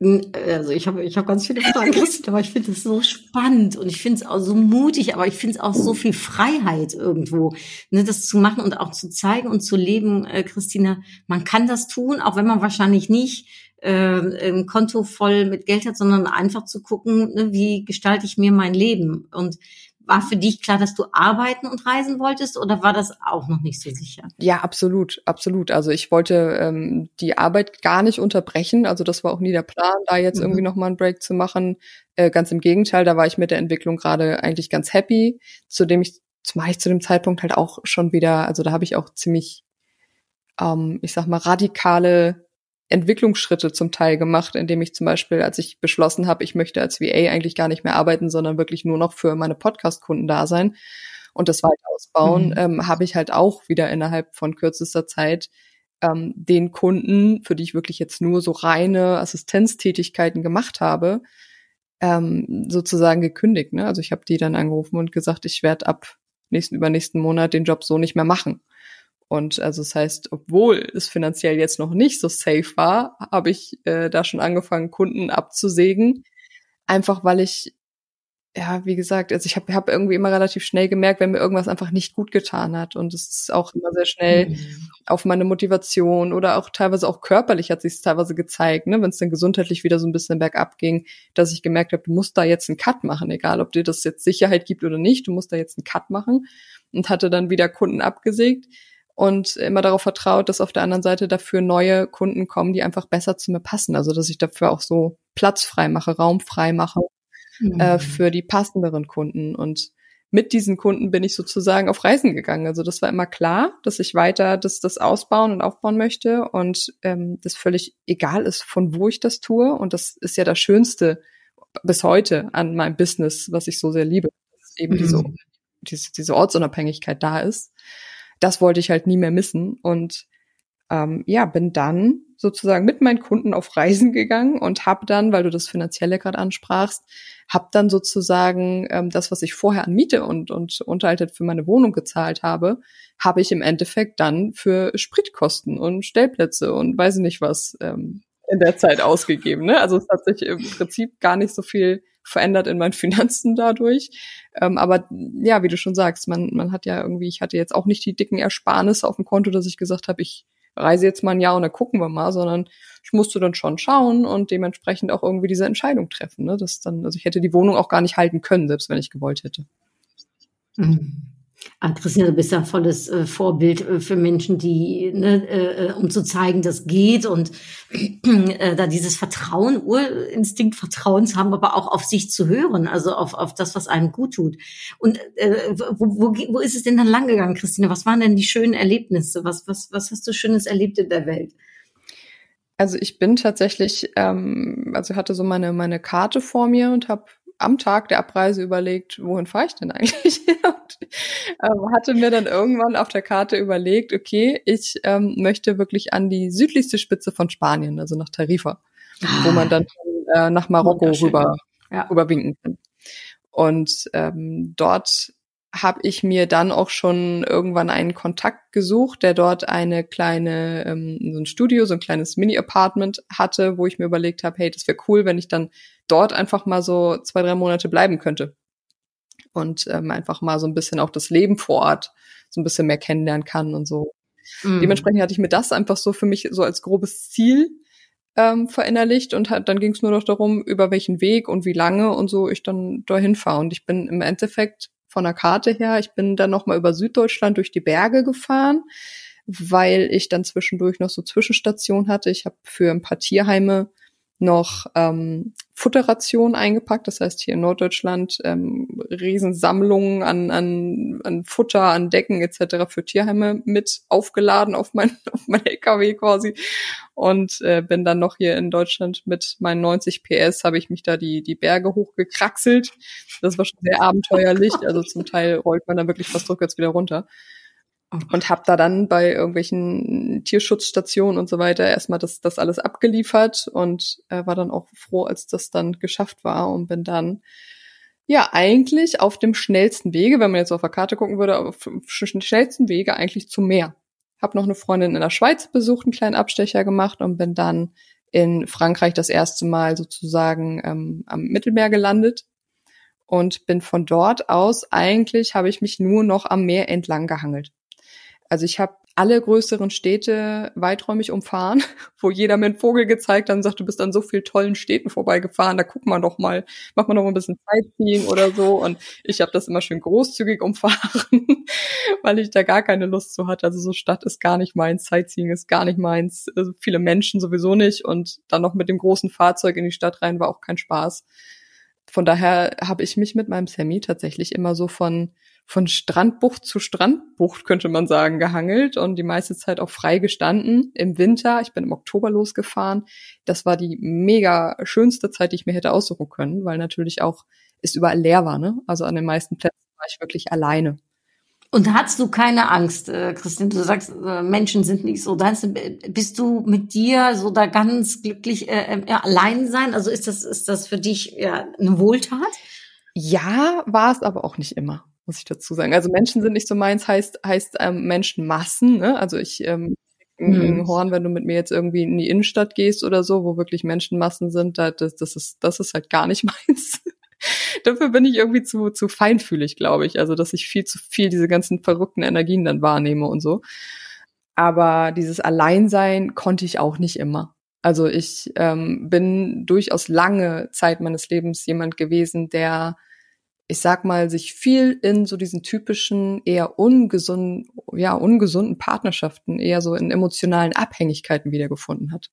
Also ich habe ich hab ganz viele Fragen, aber ich finde es so spannend und ich finde es auch so mutig, aber ich finde es auch so viel Freiheit irgendwo, ne, das zu machen und auch zu zeigen und zu leben, äh, Christina. Man kann das tun, auch wenn man wahrscheinlich nicht äh, ein Konto voll mit Geld hat, sondern einfach zu gucken, ne, wie gestalte ich mir mein Leben und war für dich klar, dass du arbeiten und reisen wolltest oder war das auch noch nicht so sicher? Ja, absolut, absolut. Also ich wollte ähm, die Arbeit gar nicht unterbrechen. Also das war auch nie der Plan, da jetzt mhm. irgendwie nochmal einen Break zu machen. Äh, ganz im Gegenteil, da war ich mit der Entwicklung gerade eigentlich ganz happy, zu dem ich, zumal ich zu dem Zeitpunkt halt auch schon wieder, also da habe ich auch ziemlich, ähm, ich sag mal, radikale Entwicklungsschritte zum Teil gemacht, indem ich zum Beispiel, als ich beschlossen habe, ich möchte als VA eigentlich gar nicht mehr arbeiten, sondern wirklich nur noch für meine Podcast-Kunden da sein und das weiter ausbauen, mhm. ähm, habe ich halt auch wieder innerhalb von kürzester Zeit ähm, den Kunden, für die ich wirklich jetzt nur so reine Assistenztätigkeiten gemacht habe, ähm, sozusagen gekündigt. Ne? Also ich habe die dann angerufen und gesagt, ich werde ab nächsten übernächsten Monat den Job so nicht mehr machen. Und also das heißt, obwohl es finanziell jetzt noch nicht so safe war, habe ich äh, da schon angefangen, Kunden abzusägen. Einfach weil ich, ja, wie gesagt, also ich habe hab irgendwie immer relativ schnell gemerkt, wenn mir irgendwas einfach nicht gut getan hat. Und es ist auch immer sehr schnell mhm. auf meine Motivation oder auch teilweise auch körperlich hat sich es teilweise gezeigt, ne, wenn es dann gesundheitlich wieder so ein bisschen bergab ging, dass ich gemerkt habe, du musst da jetzt einen Cut machen, egal ob dir das jetzt Sicherheit gibt oder nicht, du musst da jetzt einen Cut machen. Und hatte dann wieder Kunden abgesägt und immer darauf vertraut, dass auf der anderen Seite dafür neue Kunden kommen, die einfach besser zu mir passen. Also dass ich dafür auch so Platz frei mache, Raum frei mache mhm. äh, für die passenderen Kunden. Und mit diesen Kunden bin ich sozusagen auf Reisen gegangen. Also das war immer klar, dass ich weiter das, das ausbauen und aufbauen möchte und ähm, das völlig egal ist, von wo ich das tue. Und das ist ja das Schönste bis heute an meinem Business, was ich so sehr liebe, dass eben mhm. diese, diese, diese Ortsunabhängigkeit da ist das wollte ich halt nie mehr missen. Und ähm, ja, bin dann sozusagen mit meinen Kunden auf Reisen gegangen und habe dann, weil du das Finanzielle gerade ansprachst, habe dann sozusagen ähm, das, was ich vorher an Miete und, und Unterhalt für meine Wohnung gezahlt habe, habe ich im Endeffekt dann für Spritkosten und Stellplätze und weiß ich nicht was ähm, in der Zeit ausgegeben. Ne? Also es hat sich im Prinzip gar nicht so viel verändert in meinen Finanzen dadurch. Ähm, aber ja, wie du schon sagst, man, man hat ja irgendwie, ich hatte jetzt auch nicht die dicken Ersparnisse auf dem Konto, dass ich gesagt habe, ich reise jetzt mal ein Jahr und dann gucken wir mal, sondern ich musste dann schon schauen und dementsprechend auch irgendwie diese Entscheidung treffen. Ne? Das dann, also ich hätte die Wohnung auch gar nicht halten können, selbst wenn ich gewollt hätte. Mhm. Ah, Christina, du bist ein volles äh, Vorbild äh, für Menschen, die, ne, äh, äh um zu zeigen, das geht und äh, da dieses Vertrauen, Urinstinkt Vertrauens haben, aber auch auf sich zu hören, also auf, auf das, was einem gut tut. Und äh, wo, wo, wo ist es denn dann langgegangen, Christina? Was waren denn die schönen Erlebnisse? Was, was, was hast du Schönes erlebt in der Welt? Also ich bin tatsächlich, ähm, also hatte so meine meine Karte vor mir und habe am Tag der Abreise überlegt, wohin fahre ich denn eigentlich? und, ähm, hatte mir dann irgendwann auf der Karte überlegt, okay, ich ähm, möchte wirklich an die südlichste Spitze von Spanien, also nach Tarifa, ah. wo man dann äh, nach Marokko rüber, ja. rüberwinken kann. Und ähm, dort habe ich mir dann auch schon irgendwann einen Kontakt gesucht, der dort eine kleine, ähm, so ein Studio, so ein kleines Mini-Apartment hatte, wo ich mir überlegt habe, hey, das wäre cool, wenn ich dann dort einfach mal so zwei, drei Monate bleiben könnte. Und ähm, einfach mal so ein bisschen auch das Leben vor Ort so ein bisschen mehr kennenlernen kann und so. Mhm. Dementsprechend hatte ich mir das einfach so für mich so als grobes Ziel ähm, verinnerlicht und hat, dann ging es nur noch darum, über welchen Weg und wie lange und so ich dann dahin fahre. Und ich bin im Endeffekt von der Karte her. Ich bin dann nochmal über Süddeutschland durch die Berge gefahren, weil ich dann zwischendurch noch so Zwischenstationen hatte. Ich habe für ein paar Tierheime noch ähm, Futterration eingepackt. Das heißt, hier in Norddeutschland ähm, Riesensammlungen an, an, an Futter, an Decken etc. für Tierheime mit aufgeladen auf mein, auf mein LKW quasi. Und äh, bin dann noch hier in Deutschland mit meinen 90 PS, habe ich mich da die, die Berge hochgekraxelt. Das war schon sehr abenteuerlich. Also zum Teil rollt man dann wirklich fast rückwärts wieder runter und habe da dann bei irgendwelchen Tierschutzstationen und so weiter erstmal das, das alles abgeliefert und äh, war dann auch froh, als das dann geschafft war und bin dann ja eigentlich auf dem schnellsten Wege, wenn man jetzt auf der Karte gucken würde, auf dem schnellsten Wege eigentlich zum Meer. Hab noch eine Freundin in der Schweiz besucht, einen kleinen Abstecher gemacht und bin dann in Frankreich das erste Mal sozusagen ähm, am Mittelmeer gelandet und bin von dort aus eigentlich habe ich mich nur noch am Meer entlang gehangelt. Also ich habe alle größeren Städte weiträumig umfahren, wo jeder mir einen Vogel gezeigt hat und sagt, du bist an so vielen tollen Städten vorbeigefahren, da guckt man doch mal, doch mal ein bisschen ziehen oder so. Und ich habe das immer schön großzügig umfahren, weil ich da gar keine Lust zu hatte. Also so Stadt ist gar nicht meins, Sightseeing ist gar nicht meins, also viele Menschen sowieso nicht. Und dann noch mit dem großen Fahrzeug in die Stadt rein war auch kein Spaß. Von daher habe ich mich mit meinem Sammy tatsächlich immer so von von Strandbucht zu Strandbucht, könnte man sagen, gehangelt und die meiste Zeit auch frei gestanden. Im Winter, ich bin im Oktober losgefahren. Das war die mega schönste Zeit, die ich mir hätte aussuchen können, weil natürlich auch es überall leer war. Ne? Also an den meisten Plätzen war ich wirklich alleine. Und hattest du keine Angst, äh, Christine? Du sagst, äh, Menschen sind nicht so. Bist du mit dir so da ganz glücklich äh, äh, allein sein? Also ist das, ist das für dich ja, eine Wohltat? Ja, war es aber auch nicht immer muss ich dazu sagen. Also Menschen sind nicht so meins, heißt, heißt ähm, Menschenmassen. Ne? Also ich ähm, mhm. Horn, wenn du mit mir jetzt irgendwie in die Innenstadt gehst oder so, wo wirklich Menschenmassen sind, da, das, das, ist, das ist halt gar nicht meins. Dafür bin ich irgendwie zu, zu feinfühlig, glaube ich. Also, dass ich viel zu viel diese ganzen verrückten Energien dann wahrnehme und so. Aber dieses Alleinsein konnte ich auch nicht immer. Also ich ähm, bin durchaus lange Zeit meines Lebens jemand gewesen, der ich sag mal, sich viel in so diesen typischen, eher ungesunden, ja, ungesunden Partnerschaften, eher so in emotionalen Abhängigkeiten wiedergefunden hat.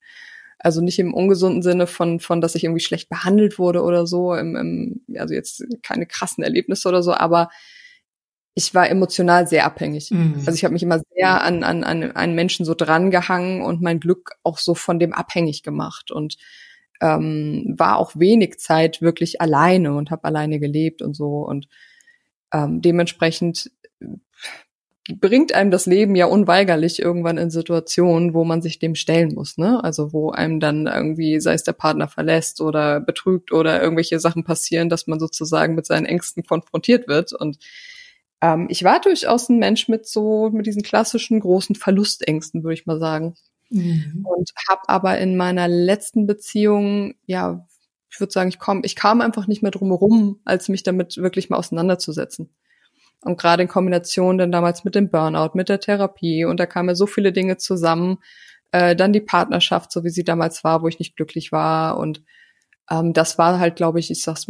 Also nicht im ungesunden Sinne von, von, dass ich irgendwie schlecht behandelt wurde oder so, im, im, also jetzt keine krassen Erlebnisse oder so, aber ich war emotional sehr abhängig. Mhm. Also ich habe mich immer sehr an, an, an einen Menschen so drangehangen und mein Glück auch so von dem abhängig gemacht. Und ähm, war auch wenig Zeit wirklich alleine und habe alleine gelebt und so und ähm, dementsprechend bringt einem das Leben ja unweigerlich irgendwann in Situationen, wo man sich dem stellen muss, ne? Also wo einem dann irgendwie, sei es der Partner verlässt oder betrügt oder irgendwelche Sachen passieren, dass man sozusagen mit seinen Ängsten konfrontiert wird. Und ähm, ich war durchaus ein Mensch mit so, mit diesen klassischen großen Verlustängsten, würde ich mal sagen. Mhm. Und habe aber in meiner letzten Beziehung, ja, ich würde sagen, ich komm, ich kam einfach nicht mehr drum herum, als mich damit wirklich mal auseinanderzusetzen. Und gerade in Kombination dann damals mit dem Burnout, mit der Therapie und da kamen ja so viele Dinge zusammen. Äh, dann die Partnerschaft, so wie sie damals war, wo ich nicht glücklich war. Und ähm, das war halt, glaube ich, ich sag's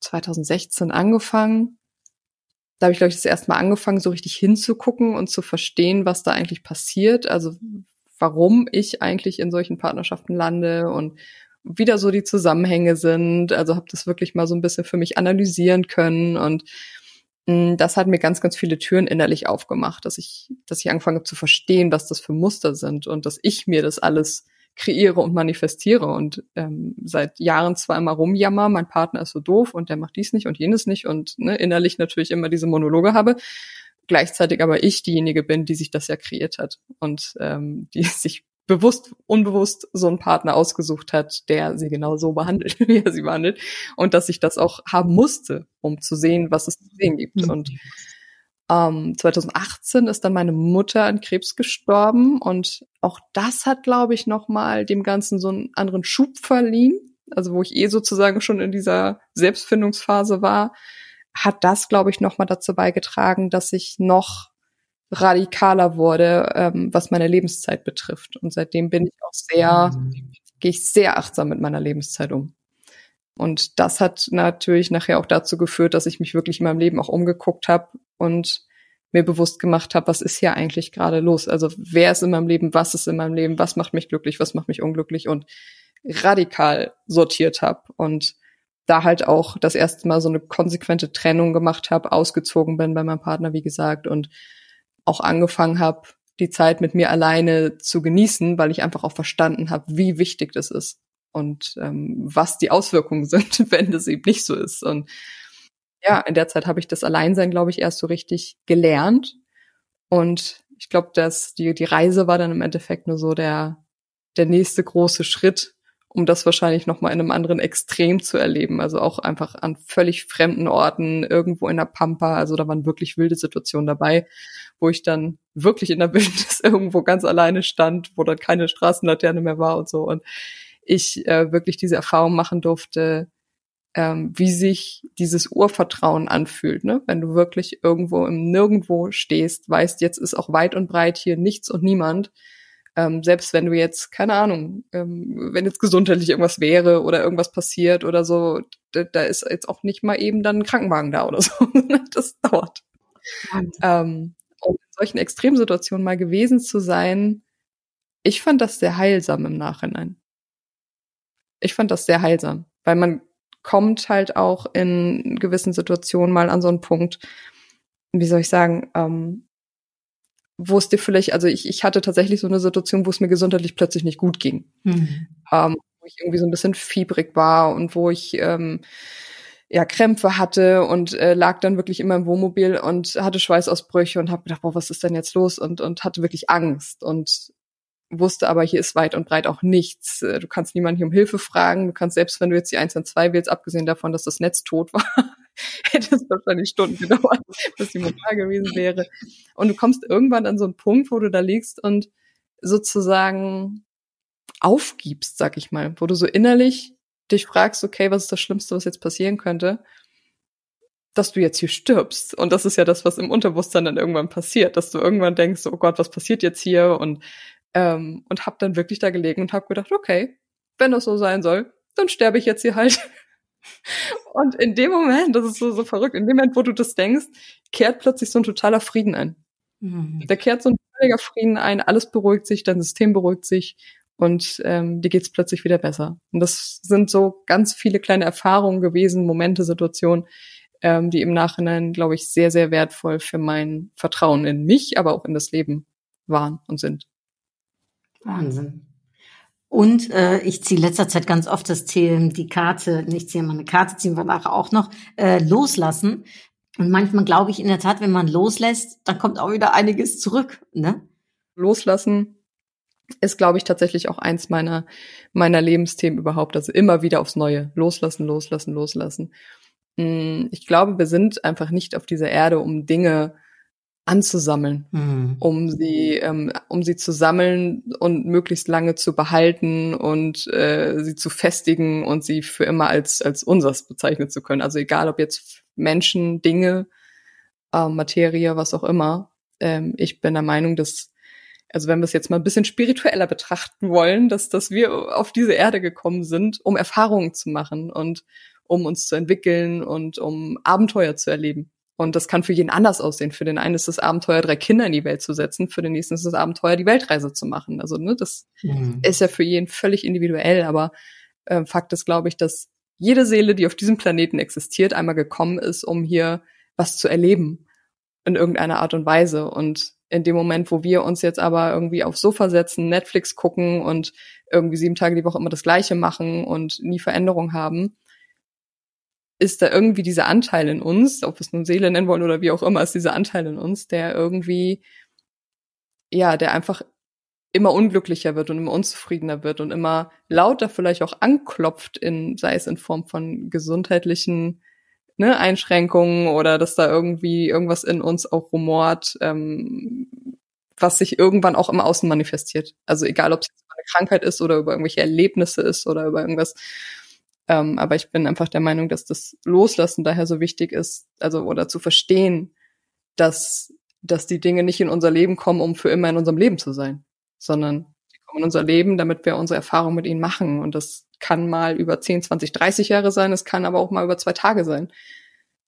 2016 angefangen. Da habe ich, glaube ich, das erste Mal angefangen, so richtig hinzugucken und zu verstehen, was da eigentlich passiert. Also warum ich eigentlich in solchen Partnerschaften lande und wieder so die Zusammenhänge sind. Also habe das wirklich mal so ein bisschen für mich analysieren können und das hat mir ganz, ganz viele Türen innerlich aufgemacht, dass ich, dass ich angefangen habe zu verstehen, was das für Muster sind und dass ich mir das alles kreiere und manifestiere. Und ähm, seit Jahren zwar immer rumjammer, mein Partner ist so doof und der macht dies nicht und jenes nicht und ne, innerlich natürlich immer diese Monologe habe gleichzeitig aber ich diejenige bin, die sich das ja kreiert hat und ähm, die sich bewusst, unbewusst so einen Partner ausgesucht hat, der sie genau so behandelt, wie er sie behandelt und dass ich das auch haben musste, um zu sehen, was es zu sehen gibt. Mhm. Und ähm, 2018 ist dann meine Mutter an Krebs gestorben und auch das hat, glaube ich, noch mal dem Ganzen so einen anderen Schub verliehen. Also wo ich eh sozusagen schon in dieser Selbstfindungsphase war, hat das, glaube ich, nochmal dazu beigetragen, dass ich noch radikaler wurde, ähm, was meine Lebenszeit betrifft. Und seitdem bin ich auch sehr, mhm. gehe ich sehr achtsam mit meiner Lebenszeit um. Und das hat natürlich nachher auch dazu geführt, dass ich mich wirklich in meinem Leben auch umgeguckt habe und mir bewusst gemacht habe, was ist hier eigentlich gerade los? Also wer ist in meinem Leben, was ist in meinem Leben, was macht mich glücklich, was macht mich unglücklich und radikal sortiert habe und da halt auch das erste Mal so eine konsequente Trennung gemacht habe, ausgezogen bin bei meinem Partner, wie gesagt, und auch angefangen habe, die Zeit mit mir alleine zu genießen, weil ich einfach auch verstanden habe, wie wichtig das ist und ähm, was die Auswirkungen sind, wenn das eben nicht so ist. Und ja, in der Zeit habe ich das Alleinsein, glaube ich, erst so richtig gelernt. Und ich glaube, dass die, die Reise war dann im Endeffekt nur so der, der nächste große Schritt, um das wahrscheinlich nochmal in einem anderen Extrem zu erleben. Also auch einfach an völlig fremden Orten, irgendwo in der Pampa. Also da waren wirklich wilde Situationen dabei, wo ich dann wirklich in der Wildnis irgendwo ganz alleine stand, wo dann keine Straßenlaterne mehr war und so. Und ich äh, wirklich diese Erfahrung machen durfte, ähm, wie sich dieses Urvertrauen anfühlt, ne? Wenn du wirklich irgendwo im Nirgendwo stehst, weißt, jetzt ist auch weit und breit hier nichts und niemand ähm, selbst wenn du jetzt, keine Ahnung, ähm, wenn jetzt gesundheitlich irgendwas wäre oder irgendwas passiert oder so, da, da ist jetzt auch nicht mal eben dann ein Krankenwagen da oder so. das dauert. Ähm, und in solchen Extremsituationen mal gewesen zu sein, ich fand das sehr heilsam im Nachhinein. Ich fand das sehr heilsam, weil man kommt halt auch in gewissen Situationen mal an so einen Punkt, wie soll ich sagen, ähm, wo es dir vielleicht, also ich, ich hatte tatsächlich so eine Situation, wo es mir gesundheitlich plötzlich nicht gut ging. Mhm. Ähm, wo ich irgendwie so ein bisschen fiebrig war und wo ich ähm, ja Krämpfe hatte und äh, lag dann wirklich in meinem Wohnmobil und hatte Schweißausbrüche und habe gedacht, boah, was ist denn jetzt los? Und, und hatte wirklich Angst und wusste aber, hier ist weit und breit auch nichts. Äh, du kannst niemanden hier um Hilfe fragen. Du kannst selbst, wenn du jetzt die 112 wählst, abgesehen davon, dass das Netz tot war, hätte es wahrscheinlich Stunden gedauert, bis die da gewesen wäre. Und du kommst irgendwann an so einen Punkt, wo du da liegst und sozusagen aufgibst, sag ich mal, wo du so innerlich dich fragst, okay, was ist das Schlimmste, was jetzt passieren könnte? Dass du jetzt hier stirbst. Und das ist ja das, was im Unterbewusstsein dann irgendwann passiert, dass du irgendwann denkst, oh Gott, was passiert jetzt hier? Und, ähm, und hab dann wirklich da gelegen und hab gedacht, okay, wenn das so sein soll, dann sterbe ich jetzt hier halt. Und in dem Moment, das ist so, so verrückt, in dem Moment, wo du das denkst, kehrt plötzlich so ein totaler Frieden ein. Mhm. Da kehrt so ein völliger Frieden ein, alles beruhigt sich, dein System beruhigt sich und ähm, dir geht's plötzlich wieder besser. Und das sind so ganz viele kleine Erfahrungen gewesen, Momente, Situationen, ähm, die im Nachhinein, glaube ich, sehr, sehr wertvoll für mein Vertrauen in mich, aber auch in das Leben waren und sind. Wahnsinn. Und äh, ich ziehe letzter Zeit ganz oft das Thema, die Karte, nicht ziehe mal eine Karte, ziehen wir nachher auch noch, äh, loslassen. Und manchmal glaube ich in der Tat, wenn man loslässt, dann kommt auch wieder einiges zurück. Ne? Loslassen ist, glaube ich, tatsächlich auch eins meiner, meiner Lebensthemen überhaupt. Also immer wieder aufs Neue. Loslassen, loslassen, loslassen. Hm, ich glaube, wir sind einfach nicht auf dieser Erde, um Dinge anzusammeln, mhm. um sie, ähm, um sie zu sammeln und möglichst lange zu behalten und äh, sie zu festigen und sie für immer als als unseres bezeichnen zu können. Also egal, ob jetzt Menschen, Dinge, äh, Materie, was auch immer. Ähm, ich bin der Meinung, dass also wenn wir es jetzt mal ein bisschen spiritueller betrachten wollen, dass dass wir auf diese Erde gekommen sind, um Erfahrungen zu machen und um uns zu entwickeln und um Abenteuer zu erleben. Und das kann für jeden anders aussehen. Für den einen ist das Abenteuer, drei Kinder in die Welt zu setzen. Für den nächsten ist das Abenteuer, die Weltreise zu machen. Also, ne, das mhm. ist ja für jeden völlig individuell. Aber äh, Fakt ist, glaube ich, dass jede Seele, die auf diesem Planeten existiert, einmal gekommen ist, um hier was zu erleben. In irgendeiner Art und Weise. Und in dem Moment, wo wir uns jetzt aber irgendwie aufs Sofa setzen, Netflix gucken und irgendwie sieben Tage die Woche immer das Gleiche machen und nie Veränderung haben, ist da irgendwie dieser Anteil in uns, ob wir es nun Seele nennen wollen oder wie auch immer, ist dieser Anteil in uns, der irgendwie, ja, der einfach immer unglücklicher wird und immer unzufriedener wird und immer lauter vielleicht auch anklopft in, sei es in Form von gesundheitlichen ne, Einschränkungen oder dass da irgendwie irgendwas in uns auch rumort, ähm, was sich irgendwann auch im Außen manifestiert. Also egal, ob es eine Krankheit ist oder über irgendwelche Erlebnisse ist oder über irgendwas ähm, aber ich bin einfach der Meinung, dass das Loslassen daher so wichtig ist, also oder zu verstehen, dass, dass die Dinge nicht in unser Leben kommen, um für immer in unserem Leben zu sein, sondern sie kommen in unser Leben, damit wir unsere Erfahrung mit ihnen machen. Und das kann mal über 10, 20, 30 Jahre sein, es kann aber auch mal über zwei Tage sein.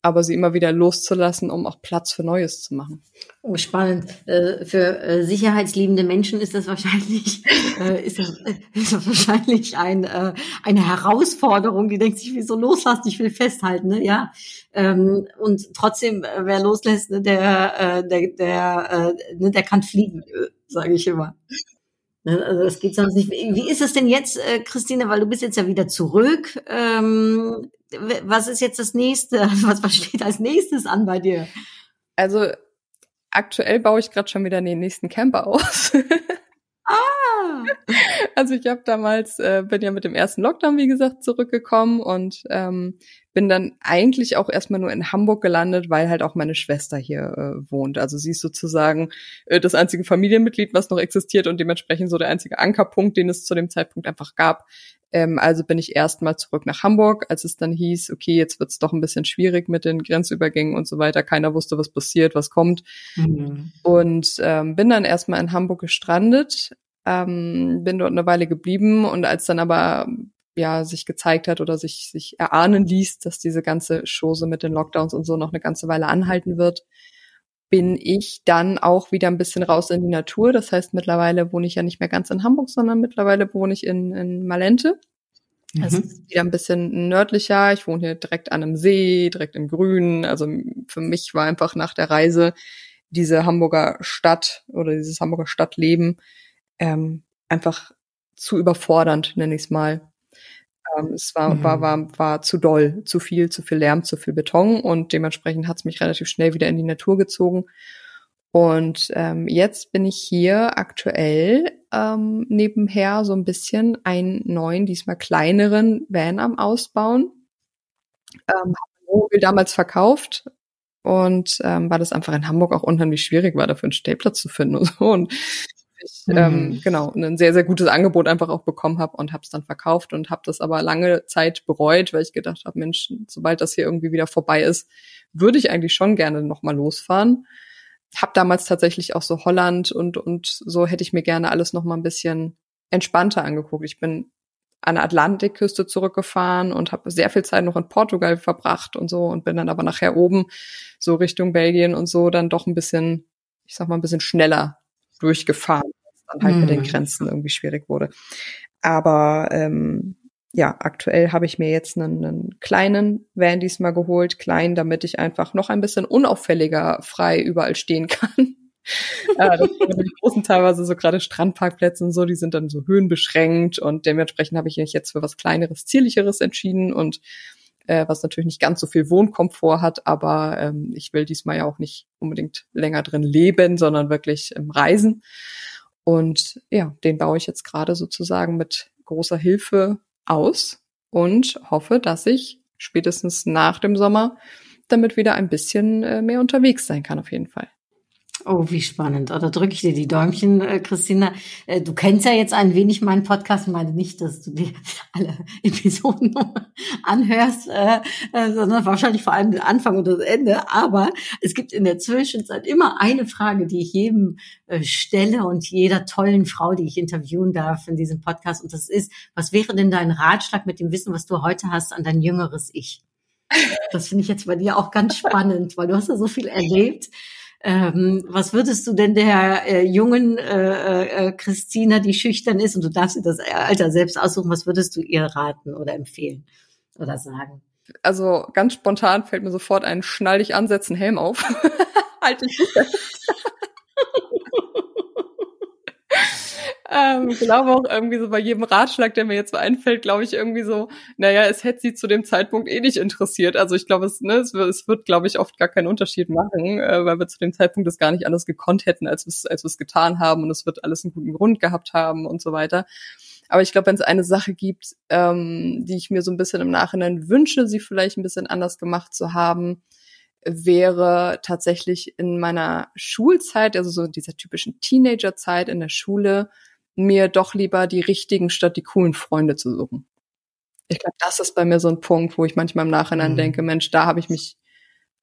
Aber sie immer wieder loszulassen, um auch Platz für Neues zu machen. Oh, spannend. Äh, für äh, sicherheitsliebende Menschen ist das wahrscheinlich, äh, ist das, ist das wahrscheinlich ein, eine Herausforderung. Die denkt sich, wieso loslassen? Ich will festhalten, ne? ja. Ähm, und trotzdem, wer loslässt, ne, der, der, der, ne, der kann fliegen, sage ich immer. Ne, also das geht sonst nicht. Wie ist es denn jetzt, Christine, weil du bist jetzt ja wieder zurück? Ähm, was ist jetzt das nächste? Was, was steht als nächstes an bei dir? Also aktuell baue ich gerade schon wieder den nächsten Camper aus. ah! Also ich habe damals, äh, bin ja mit dem ersten Lockdown, wie gesagt, zurückgekommen und ähm, bin dann eigentlich auch erstmal nur in Hamburg gelandet, weil halt auch meine Schwester hier äh, wohnt. Also sie ist sozusagen äh, das einzige Familienmitglied, was noch existiert und dementsprechend so der einzige Ankerpunkt, den es zu dem Zeitpunkt einfach gab. Ähm, also bin ich erstmal zurück nach Hamburg, als es dann hieß, okay, jetzt wird's doch ein bisschen schwierig mit den Grenzübergängen und so weiter. Keiner wusste, was passiert, was kommt. Mhm. Und ähm, bin dann erstmal in Hamburg gestrandet, ähm, bin dort eine Weile geblieben und als dann aber ja sich gezeigt hat oder sich sich erahnen ließ, dass diese ganze Chose mit den Lockdowns und so noch eine ganze Weile anhalten wird, bin ich dann auch wieder ein bisschen raus in die Natur. Das heißt, mittlerweile wohne ich ja nicht mehr ganz in Hamburg, sondern mittlerweile wohne ich in, in Malente. Das mhm. ist wieder ein bisschen nördlicher. Ich wohne hier direkt an einem See, direkt im Grünen. Also für mich war einfach nach der Reise diese Hamburger Stadt oder dieses Hamburger Stadtleben ähm, einfach zu überfordernd, nenne ich es mal. Ähm, es war, mhm. war, war, war zu doll, zu viel, zu viel Lärm, zu viel Beton und dementsprechend hat es mich relativ schnell wieder in die Natur gezogen. Und ähm, jetzt bin ich hier aktuell ähm, nebenher so ein bisschen einen neuen, diesmal kleineren Van am Ausbauen. Ähm, Mobil damals verkauft und ähm, weil das einfach in Hamburg auch unheimlich schwierig war, dafür einen Stellplatz zu finden und so. Und ich mhm. ähm, genau ein sehr sehr gutes Angebot einfach auch bekommen habe und habe es dann verkauft und habe das aber lange Zeit bereut, weil ich gedacht habe, Mensch, sobald das hier irgendwie wieder vorbei ist, würde ich eigentlich schon gerne noch mal losfahren. Habe damals tatsächlich auch so Holland und und so hätte ich mir gerne alles noch mal ein bisschen entspannter angeguckt. Ich bin an der Atlantikküste zurückgefahren und habe sehr viel Zeit noch in Portugal verbracht und so und bin dann aber nachher oben so Richtung Belgien und so dann doch ein bisschen, ich sag mal ein bisschen schneller durchgefahren, was dann halt mhm. mit den mhm. Grenzen irgendwie schwierig wurde. Aber ähm, ja, aktuell habe ich mir jetzt einen, einen kleinen Van diesmal geholt, klein, damit ich einfach noch ein bisschen unauffälliger frei überall stehen kann. ja, das sind die großen teilweise so gerade Strandparkplätze und so, die sind dann so höhenbeschränkt und dementsprechend habe ich mich jetzt für was kleineres, zierlicheres entschieden und äh, was natürlich nicht ganz so viel Wohnkomfort hat, aber ähm, ich will diesmal ja auch nicht unbedingt länger drin leben, sondern wirklich im Reisen. Und ja, den baue ich jetzt gerade sozusagen mit großer Hilfe aus und hoffe, dass ich spätestens nach dem Sommer damit wieder ein bisschen äh, mehr unterwegs sein kann, auf jeden Fall. Oh, wie spannend. Oder drücke ich dir die Däumchen, äh, Christina. Äh, du kennst ja jetzt ein wenig meinen Podcast. Ich meine nicht, dass du dir alle Episoden anhörst, äh, äh, sondern wahrscheinlich vor allem den Anfang und das Ende. Aber es gibt in der Zwischenzeit immer eine Frage, die ich jedem äh, stelle und jeder tollen Frau, die ich interviewen darf in diesem Podcast. Und das ist, was wäre denn dein Ratschlag mit dem Wissen, was du heute hast, an dein jüngeres Ich? Das finde ich jetzt bei dir auch ganz spannend, weil du hast ja so viel erlebt. Ähm, was würdest du denn der äh, jungen äh, äh, Christina, die schüchtern ist, und du darfst dir das Alter selbst aussuchen, was würdest du ihr raten oder empfehlen oder sagen? Also ganz spontan fällt mir sofort ein, schnall dich an, setz einen Helm auf. halt dich ähm, glaube auch irgendwie so bei jedem Ratschlag, der mir jetzt so einfällt, glaube ich irgendwie so, naja, es hätte sie zu dem Zeitpunkt eh nicht interessiert. Also ich glaube, es, ne, es, wird, es wird, glaube ich, oft gar keinen Unterschied machen, äh, weil wir zu dem Zeitpunkt das gar nicht alles gekonnt hätten, als wir es als wir's getan haben und es wird alles einen guten Grund gehabt haben und so weiter. Aber ich glaube, wenn es eine Sache gibt, ähm, die ich mir so ein bisschen im Nachhinein wünsche, sie vielleicht ein bisschen anders gemacht zu haben, wäre tatsächlich in meiner Schulzeit, also so dieser typischen Teenagerzeit in der Schule, mir doch lieber die richtigen statt die coolen Freunde zu suchen. Ich glaube, das ist bei mir so ein Punkt, wo ich manchmal im Nachhinein mhm. denke, Mensch, da habe ich mich,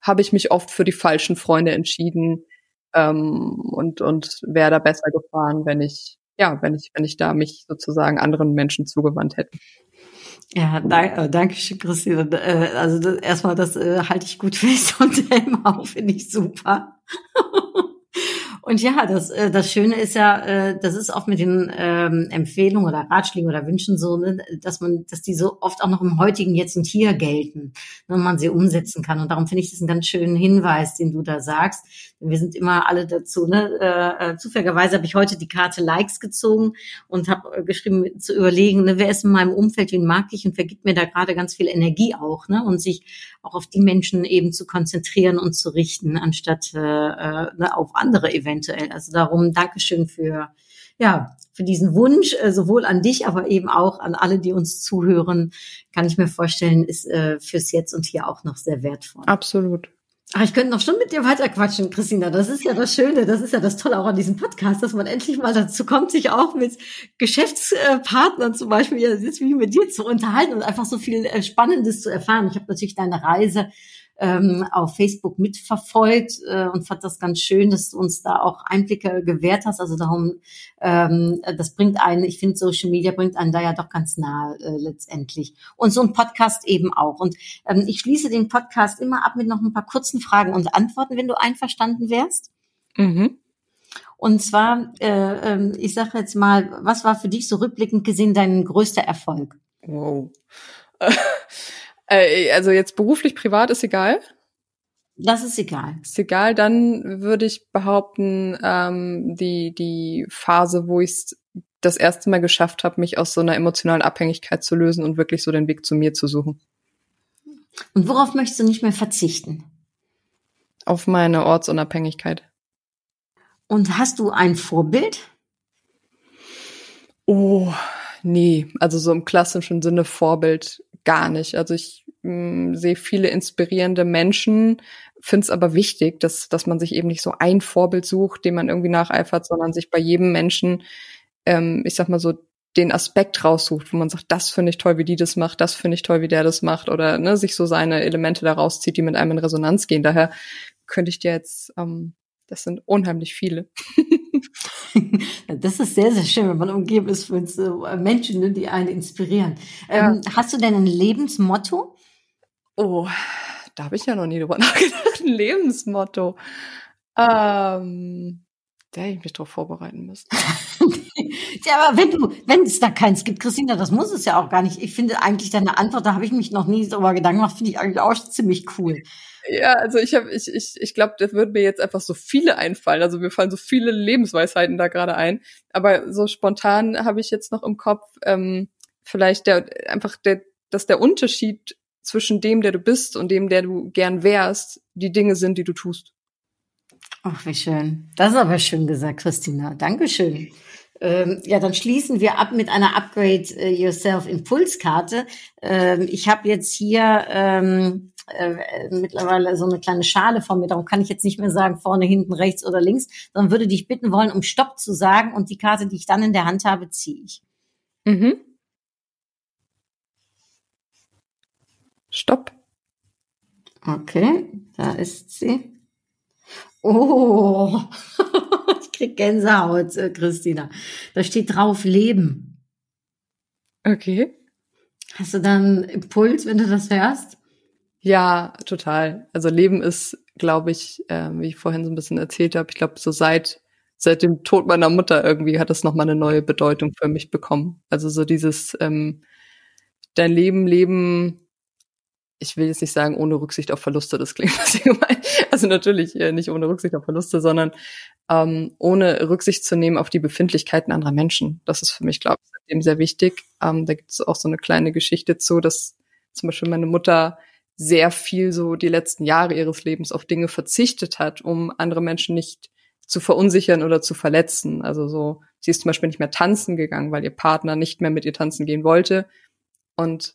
habe ich mich oft für die falschen Freunde entschieden ähm, und und wäre da besser gefahren, wenn ich ja, wenn ich wenn ich da mich sozusagen anderen Menschen zugewandt hätte. Ja, danke, äh, danke schön, Christine. Äh, also das, erstmal, das äh, halte ich gut fest und Helm auch, finde ich super. Und ja, das, äh, das Schöne ist ja, äh, das ist oft mit den ähm, Empfehlungen oder Ratschlägen oder Wünschen so, ne, dass man, dass die so oft auch noch im heutigen Jetzt und Hier gelten ne, und man sie umsetzen kann. Und darum finde ich das einen ganz schönen Hinweis, den du da sagst. Denn wir sind immer alle dazu. Ne? Äh, äh zufälligerweise habe ich heute die Karte Likes gezogen und habe geschrieben, zu überlegen, ne, wer ist in meinem Umfeld, wen mag ich und wer gibt mir da gerade ganz viel Energie auch, ne? Und sich auch auf die Menschen eben zu konzentrieren und zu richten, anstatt äh, ne, auf andere eventuell. Also darum Dankeschön für ja, für diesen Wunsch, äh, sowohl an dich, aber eben auch an alle, die uns zuhören, kann ich mir vorstellen, ist äh, fürs Jetzt und hier auch noch sehr wertvoll. Absolut. Ach, ich könnte noch schon mit dir weiter quatschen, Christina. Das ist ja das Schöne, das ist ja das Tolle auch an diesem Podcast, dass man endlich mal dazu kommt, sich auch mit Geschäftspartnern zum Beispiel jetzt wie mit dir zu unterhalten und einfach so viel äh, Spannendes zu erfahren. Ich habe natürlich deine Reise ähm, auf Facebook mitverfolgt äh, und fand das ganz schön, dass du uns da auch Einblicke gewährt hast. Also darum, ähm, das bringt einen, ich finde, Social Media bringt einen da ja doch ganz nahe äh, letztendlich. Und so ein Podcast eben auch. Und ähm, ich schließe den Podcast immer ab mit noch ein paar kurzen Fragen und Antworten, wenn du einverstanden wärst. Mhm. Und zwar, äh, äh, ich sage jetzt mal, was war für dich so rückblickend gesehen dein größter Erfolg? Wow. Äh, also jetzt beruflich, privat ist egal. Das ist egal. Ist egal, dann würde ich behaupten, ähm, die, die Phase, wo ich es das erste Mal geschafft habe, mich aus so einer emotionalen Abhängigkeit zu lösen und wirklich so den Weg zu mir zu suchen. Und worauf möchtest du nicht mehr verzichten? Auf meine Ortsunabhängigkeit. Und hast du ein Vorbild? Oh, nee. Also so im klassischen Sinne Vorbild gar nicht. Also ich mh, mm, sehe viele inspirierende Menschen, finde es aber wichtig, dass, dass man sich eben nicht so ein Vorbild sucht, dem man irgendwie nacheifert, sondern sich bei jedem Menschen, ähm, ich sag mal so, den Aspekt raussucht, wo man sagt, das finde ich toll, wie die das macht, das finde ich toll, wie der das macht, oder ne, sich so seine Elemente da rauszieht, die mit einem in Resonanz gehen. Daher könnte ich dir jetzt, ähm, das sind unheimlich viele. Das ist sehr, sehr schön, wenn man umgeben ist von so Menschen, ne, die einen inspirieren. Ähm, ja. Hast du denn ein Lebensmotto? Oh, da habe ich ja noch nie drüber nachgedacht. Ein Lebensmotto. Ähm, da hätte ich mich drauf vorbereiten müssen. ja, aber wenn du, wenn es da keins gibt, Christina, das muss es ja auch gar nicht. Ich finde eigentlich deine Antwort, da habe ich mich noch nie drüber Gedanken gemacht, finde ich eigentlich auch ziemlich cool. Ja, also ich habe, ich, ich, ich glaube, da würden mir jetzt einfach so viele einfallen. Also mir fallen so viele Lebensweisheiten da gerade ein. Aber so spontan habe ich jetzt noch im Kopf ähm, vielleicht der einfach der, dass der Unterschied zwischen dem, der du bist und dem, der du gern wärst, die Dinge sind, die du tust. Ach, wie schön. Das ist aber schön gesagt, Christina. Dankeschön. Ähm, ja, dann schließen wir ab mit einer Upgrade äh, Yourself Impulskarte. Ähm, ich habe jetzt hier ähm, äh, mittlerweile so eine kleine Schale vor mir, darum kann ich jetzt nicht mehr sagen, vorne, hinten, rechts oder links, sondern würde dich bitten wollen, um Stopp zu sagen und die Karte, die ich dann in der Hand habe, ziehe ich. Mhm. Stopp. Okay, da ist sie. Oh, krieg Gänsehaut, äh, Christina. Da steht drauf Leben. Okay. Hast du dann Impuls, wenn du das hörst? Ja, total. Also Leben ist, glaube ich, äh, wie ich vorhin so ein bisschen erzählt habe, ich glaube, so seit seit dem Tod meiner Mutter irgendwie hat das nochmal eine neue Bedeutung für mich bekommen. Also so dieses ähm, dein Leben leben, ich will jetzt nicht sagen ohne Rücksicht auf Verluste, das klingt bisschen gemein. Also natürlich äh, nicht ohne Rücksicht auf Verluste, sondern ähm, ohne Rücksicht zu nehmen auf die Befindlichkeiten anderer Menschen. Das ist für mich, glaube ich, seitdem sehr wichtig. Ähm, da gibt es auch so eine kleine Geschichte zu, dass zum Beispiel meine Mutter sehr viel so die letzten Jahre ihres Lebens auf Dinge verzichtet hat, um andere Menschen nicht zu verunsichern oder zu verletzen. Also so, sie ist zum Beispiel nicht mehr tanzen gegangen, weil ihr Partner nicht mehr mit ihr tanzen gehen wollte und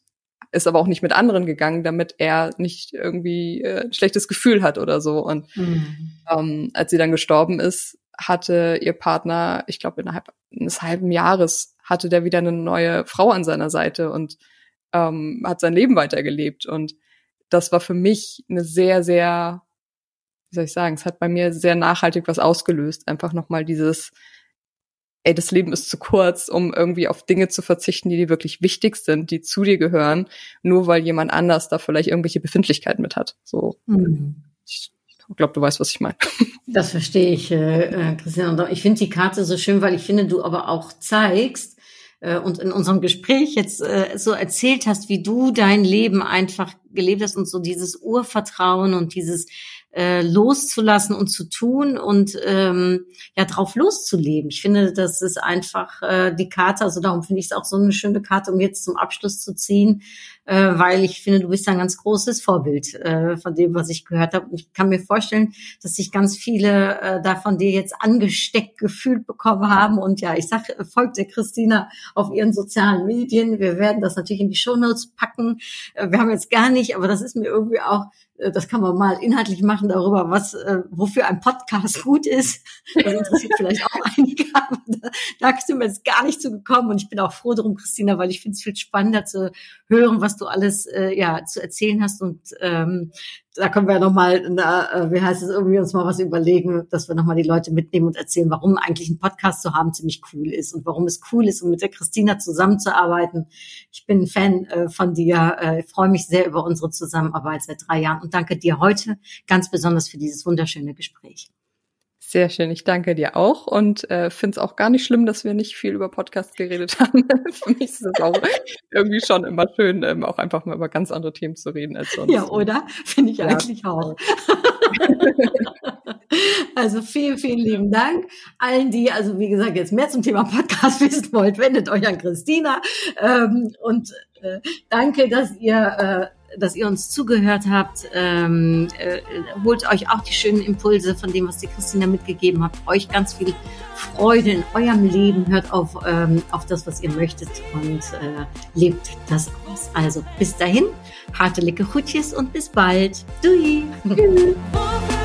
ist aber auch nicht mit anderen gegangen, damit er nicht irgendwie äh, ein schlechtes Gefühl hat oder so. Und mhm. ähm, als sie dann gestorben ist, hatte ihr Partner, ich glaube innerhalb eines halben Jahres, hatte der wieder eine neue Frau an seiner Seite und ähm, hat sein Leben weitergelebt. Und das war für mich eine sehr, sehr, wie soll ich sagen, es hat bei mir sehr nachhaltig was ausgelöst. Einfach nochmal dieses, ey, das Leben ist zu kurz, um irgendwie auf Dinge zu verzichten, die dir wirklich wichtig sind, die zu dir gehören, nur weil jemand anders da vielleicht irgendwelche Befindlichkeiten mit hat. So. Mhm. Ich glaube, du weißt, was ich meine. Das verstehe ich, äh, äh Christian. Ich finde die Karte so schön, weil ich finde, du aber auch zeigst, äh, und in unserem Gespräch jetzt äh, so erzählt hast, wie du dein Leben einfach gelebt hast und so dieses Urvertrauen und dieses äh, loszulassen und zu tun und ähm, ja drauf loszuleben. Ich finde, das ist einfach äh, die Karte. Also darum finde ich es auch so eine schöne Karte, um jetzt zum Abschluss zu ziehen, äh, weil ich finde, du bist ein ganz großes Vorbild äh, von dem, was ich gehört habe. Und ich kann mir vorstellen, dass sich ganz viele äh, da von dir jetzt angesteckt gefühlt bekommen haben. Und ja, ich sage, folgt der Christina auf ihren sozialen Medien. Wir werden das natürlich in die Shownotes packen. Äh, wir haben jetzt gar nicht, aber das ist mir irgendwie auch das kann man mal inhaltlich machen darüber, was, äh, wofür ein Podcast gut ist. Das interessiert vielleicht auch einige, aber da, da sind wir jetzt gar nicht zugekommen. Und ich bin auch froh darum, Christina, weil ich finde es viel spannender zu hören, was du alles äh, ja zu erzählen hast. Und ähm, da können wir ja nochmal, äh, wie heißt es, irgendwie uns mal was überlegen, dass wir nochmal die Leute mitnehmen und erzählen, warum eigentlich ein Podcast zu haben ziemlich cool ist und warum es cool ist, um mit der Christina zusammenzuarbeiten. Ich bin ein Fan äh, von dir, äh, freue mich sehr über unsere Zusammenarbeit seit drei Jahren und danke dir heute ganz besonders für dieses wunderschöne Gespräch. Sehr schön, ich danke dir auch und äh, finde es auch gar nicht schlimm, dass wir nicht viel über Podcasts geredet haben. Für mich ist es auch irgendwie schon immer schön, ähm, auch einfach mal über ganz andere Themen zu reden als sonst. Ja, oder? Finde ich ja. eigentlich auch. also vielen, vielen lieben Dank allen, die, also wie gesagt, jetzt mehr zum Thema Podcast wissen wollt, wendet euch an Christina ähm, und äh, danke, dass ihr äh, dass ihr uns zugehört habt. Ähm, äh, holt euch auch die schönen Impulse von dem, was die Christina mitgegeben hat. Euch ganz viel Freude in eurem Leben. Hört auf, ähm, auf das, was ihr möchtet und äh, lebt das aus. Also bis dahin, harte Lecke Chutjes und bis bald. Dui.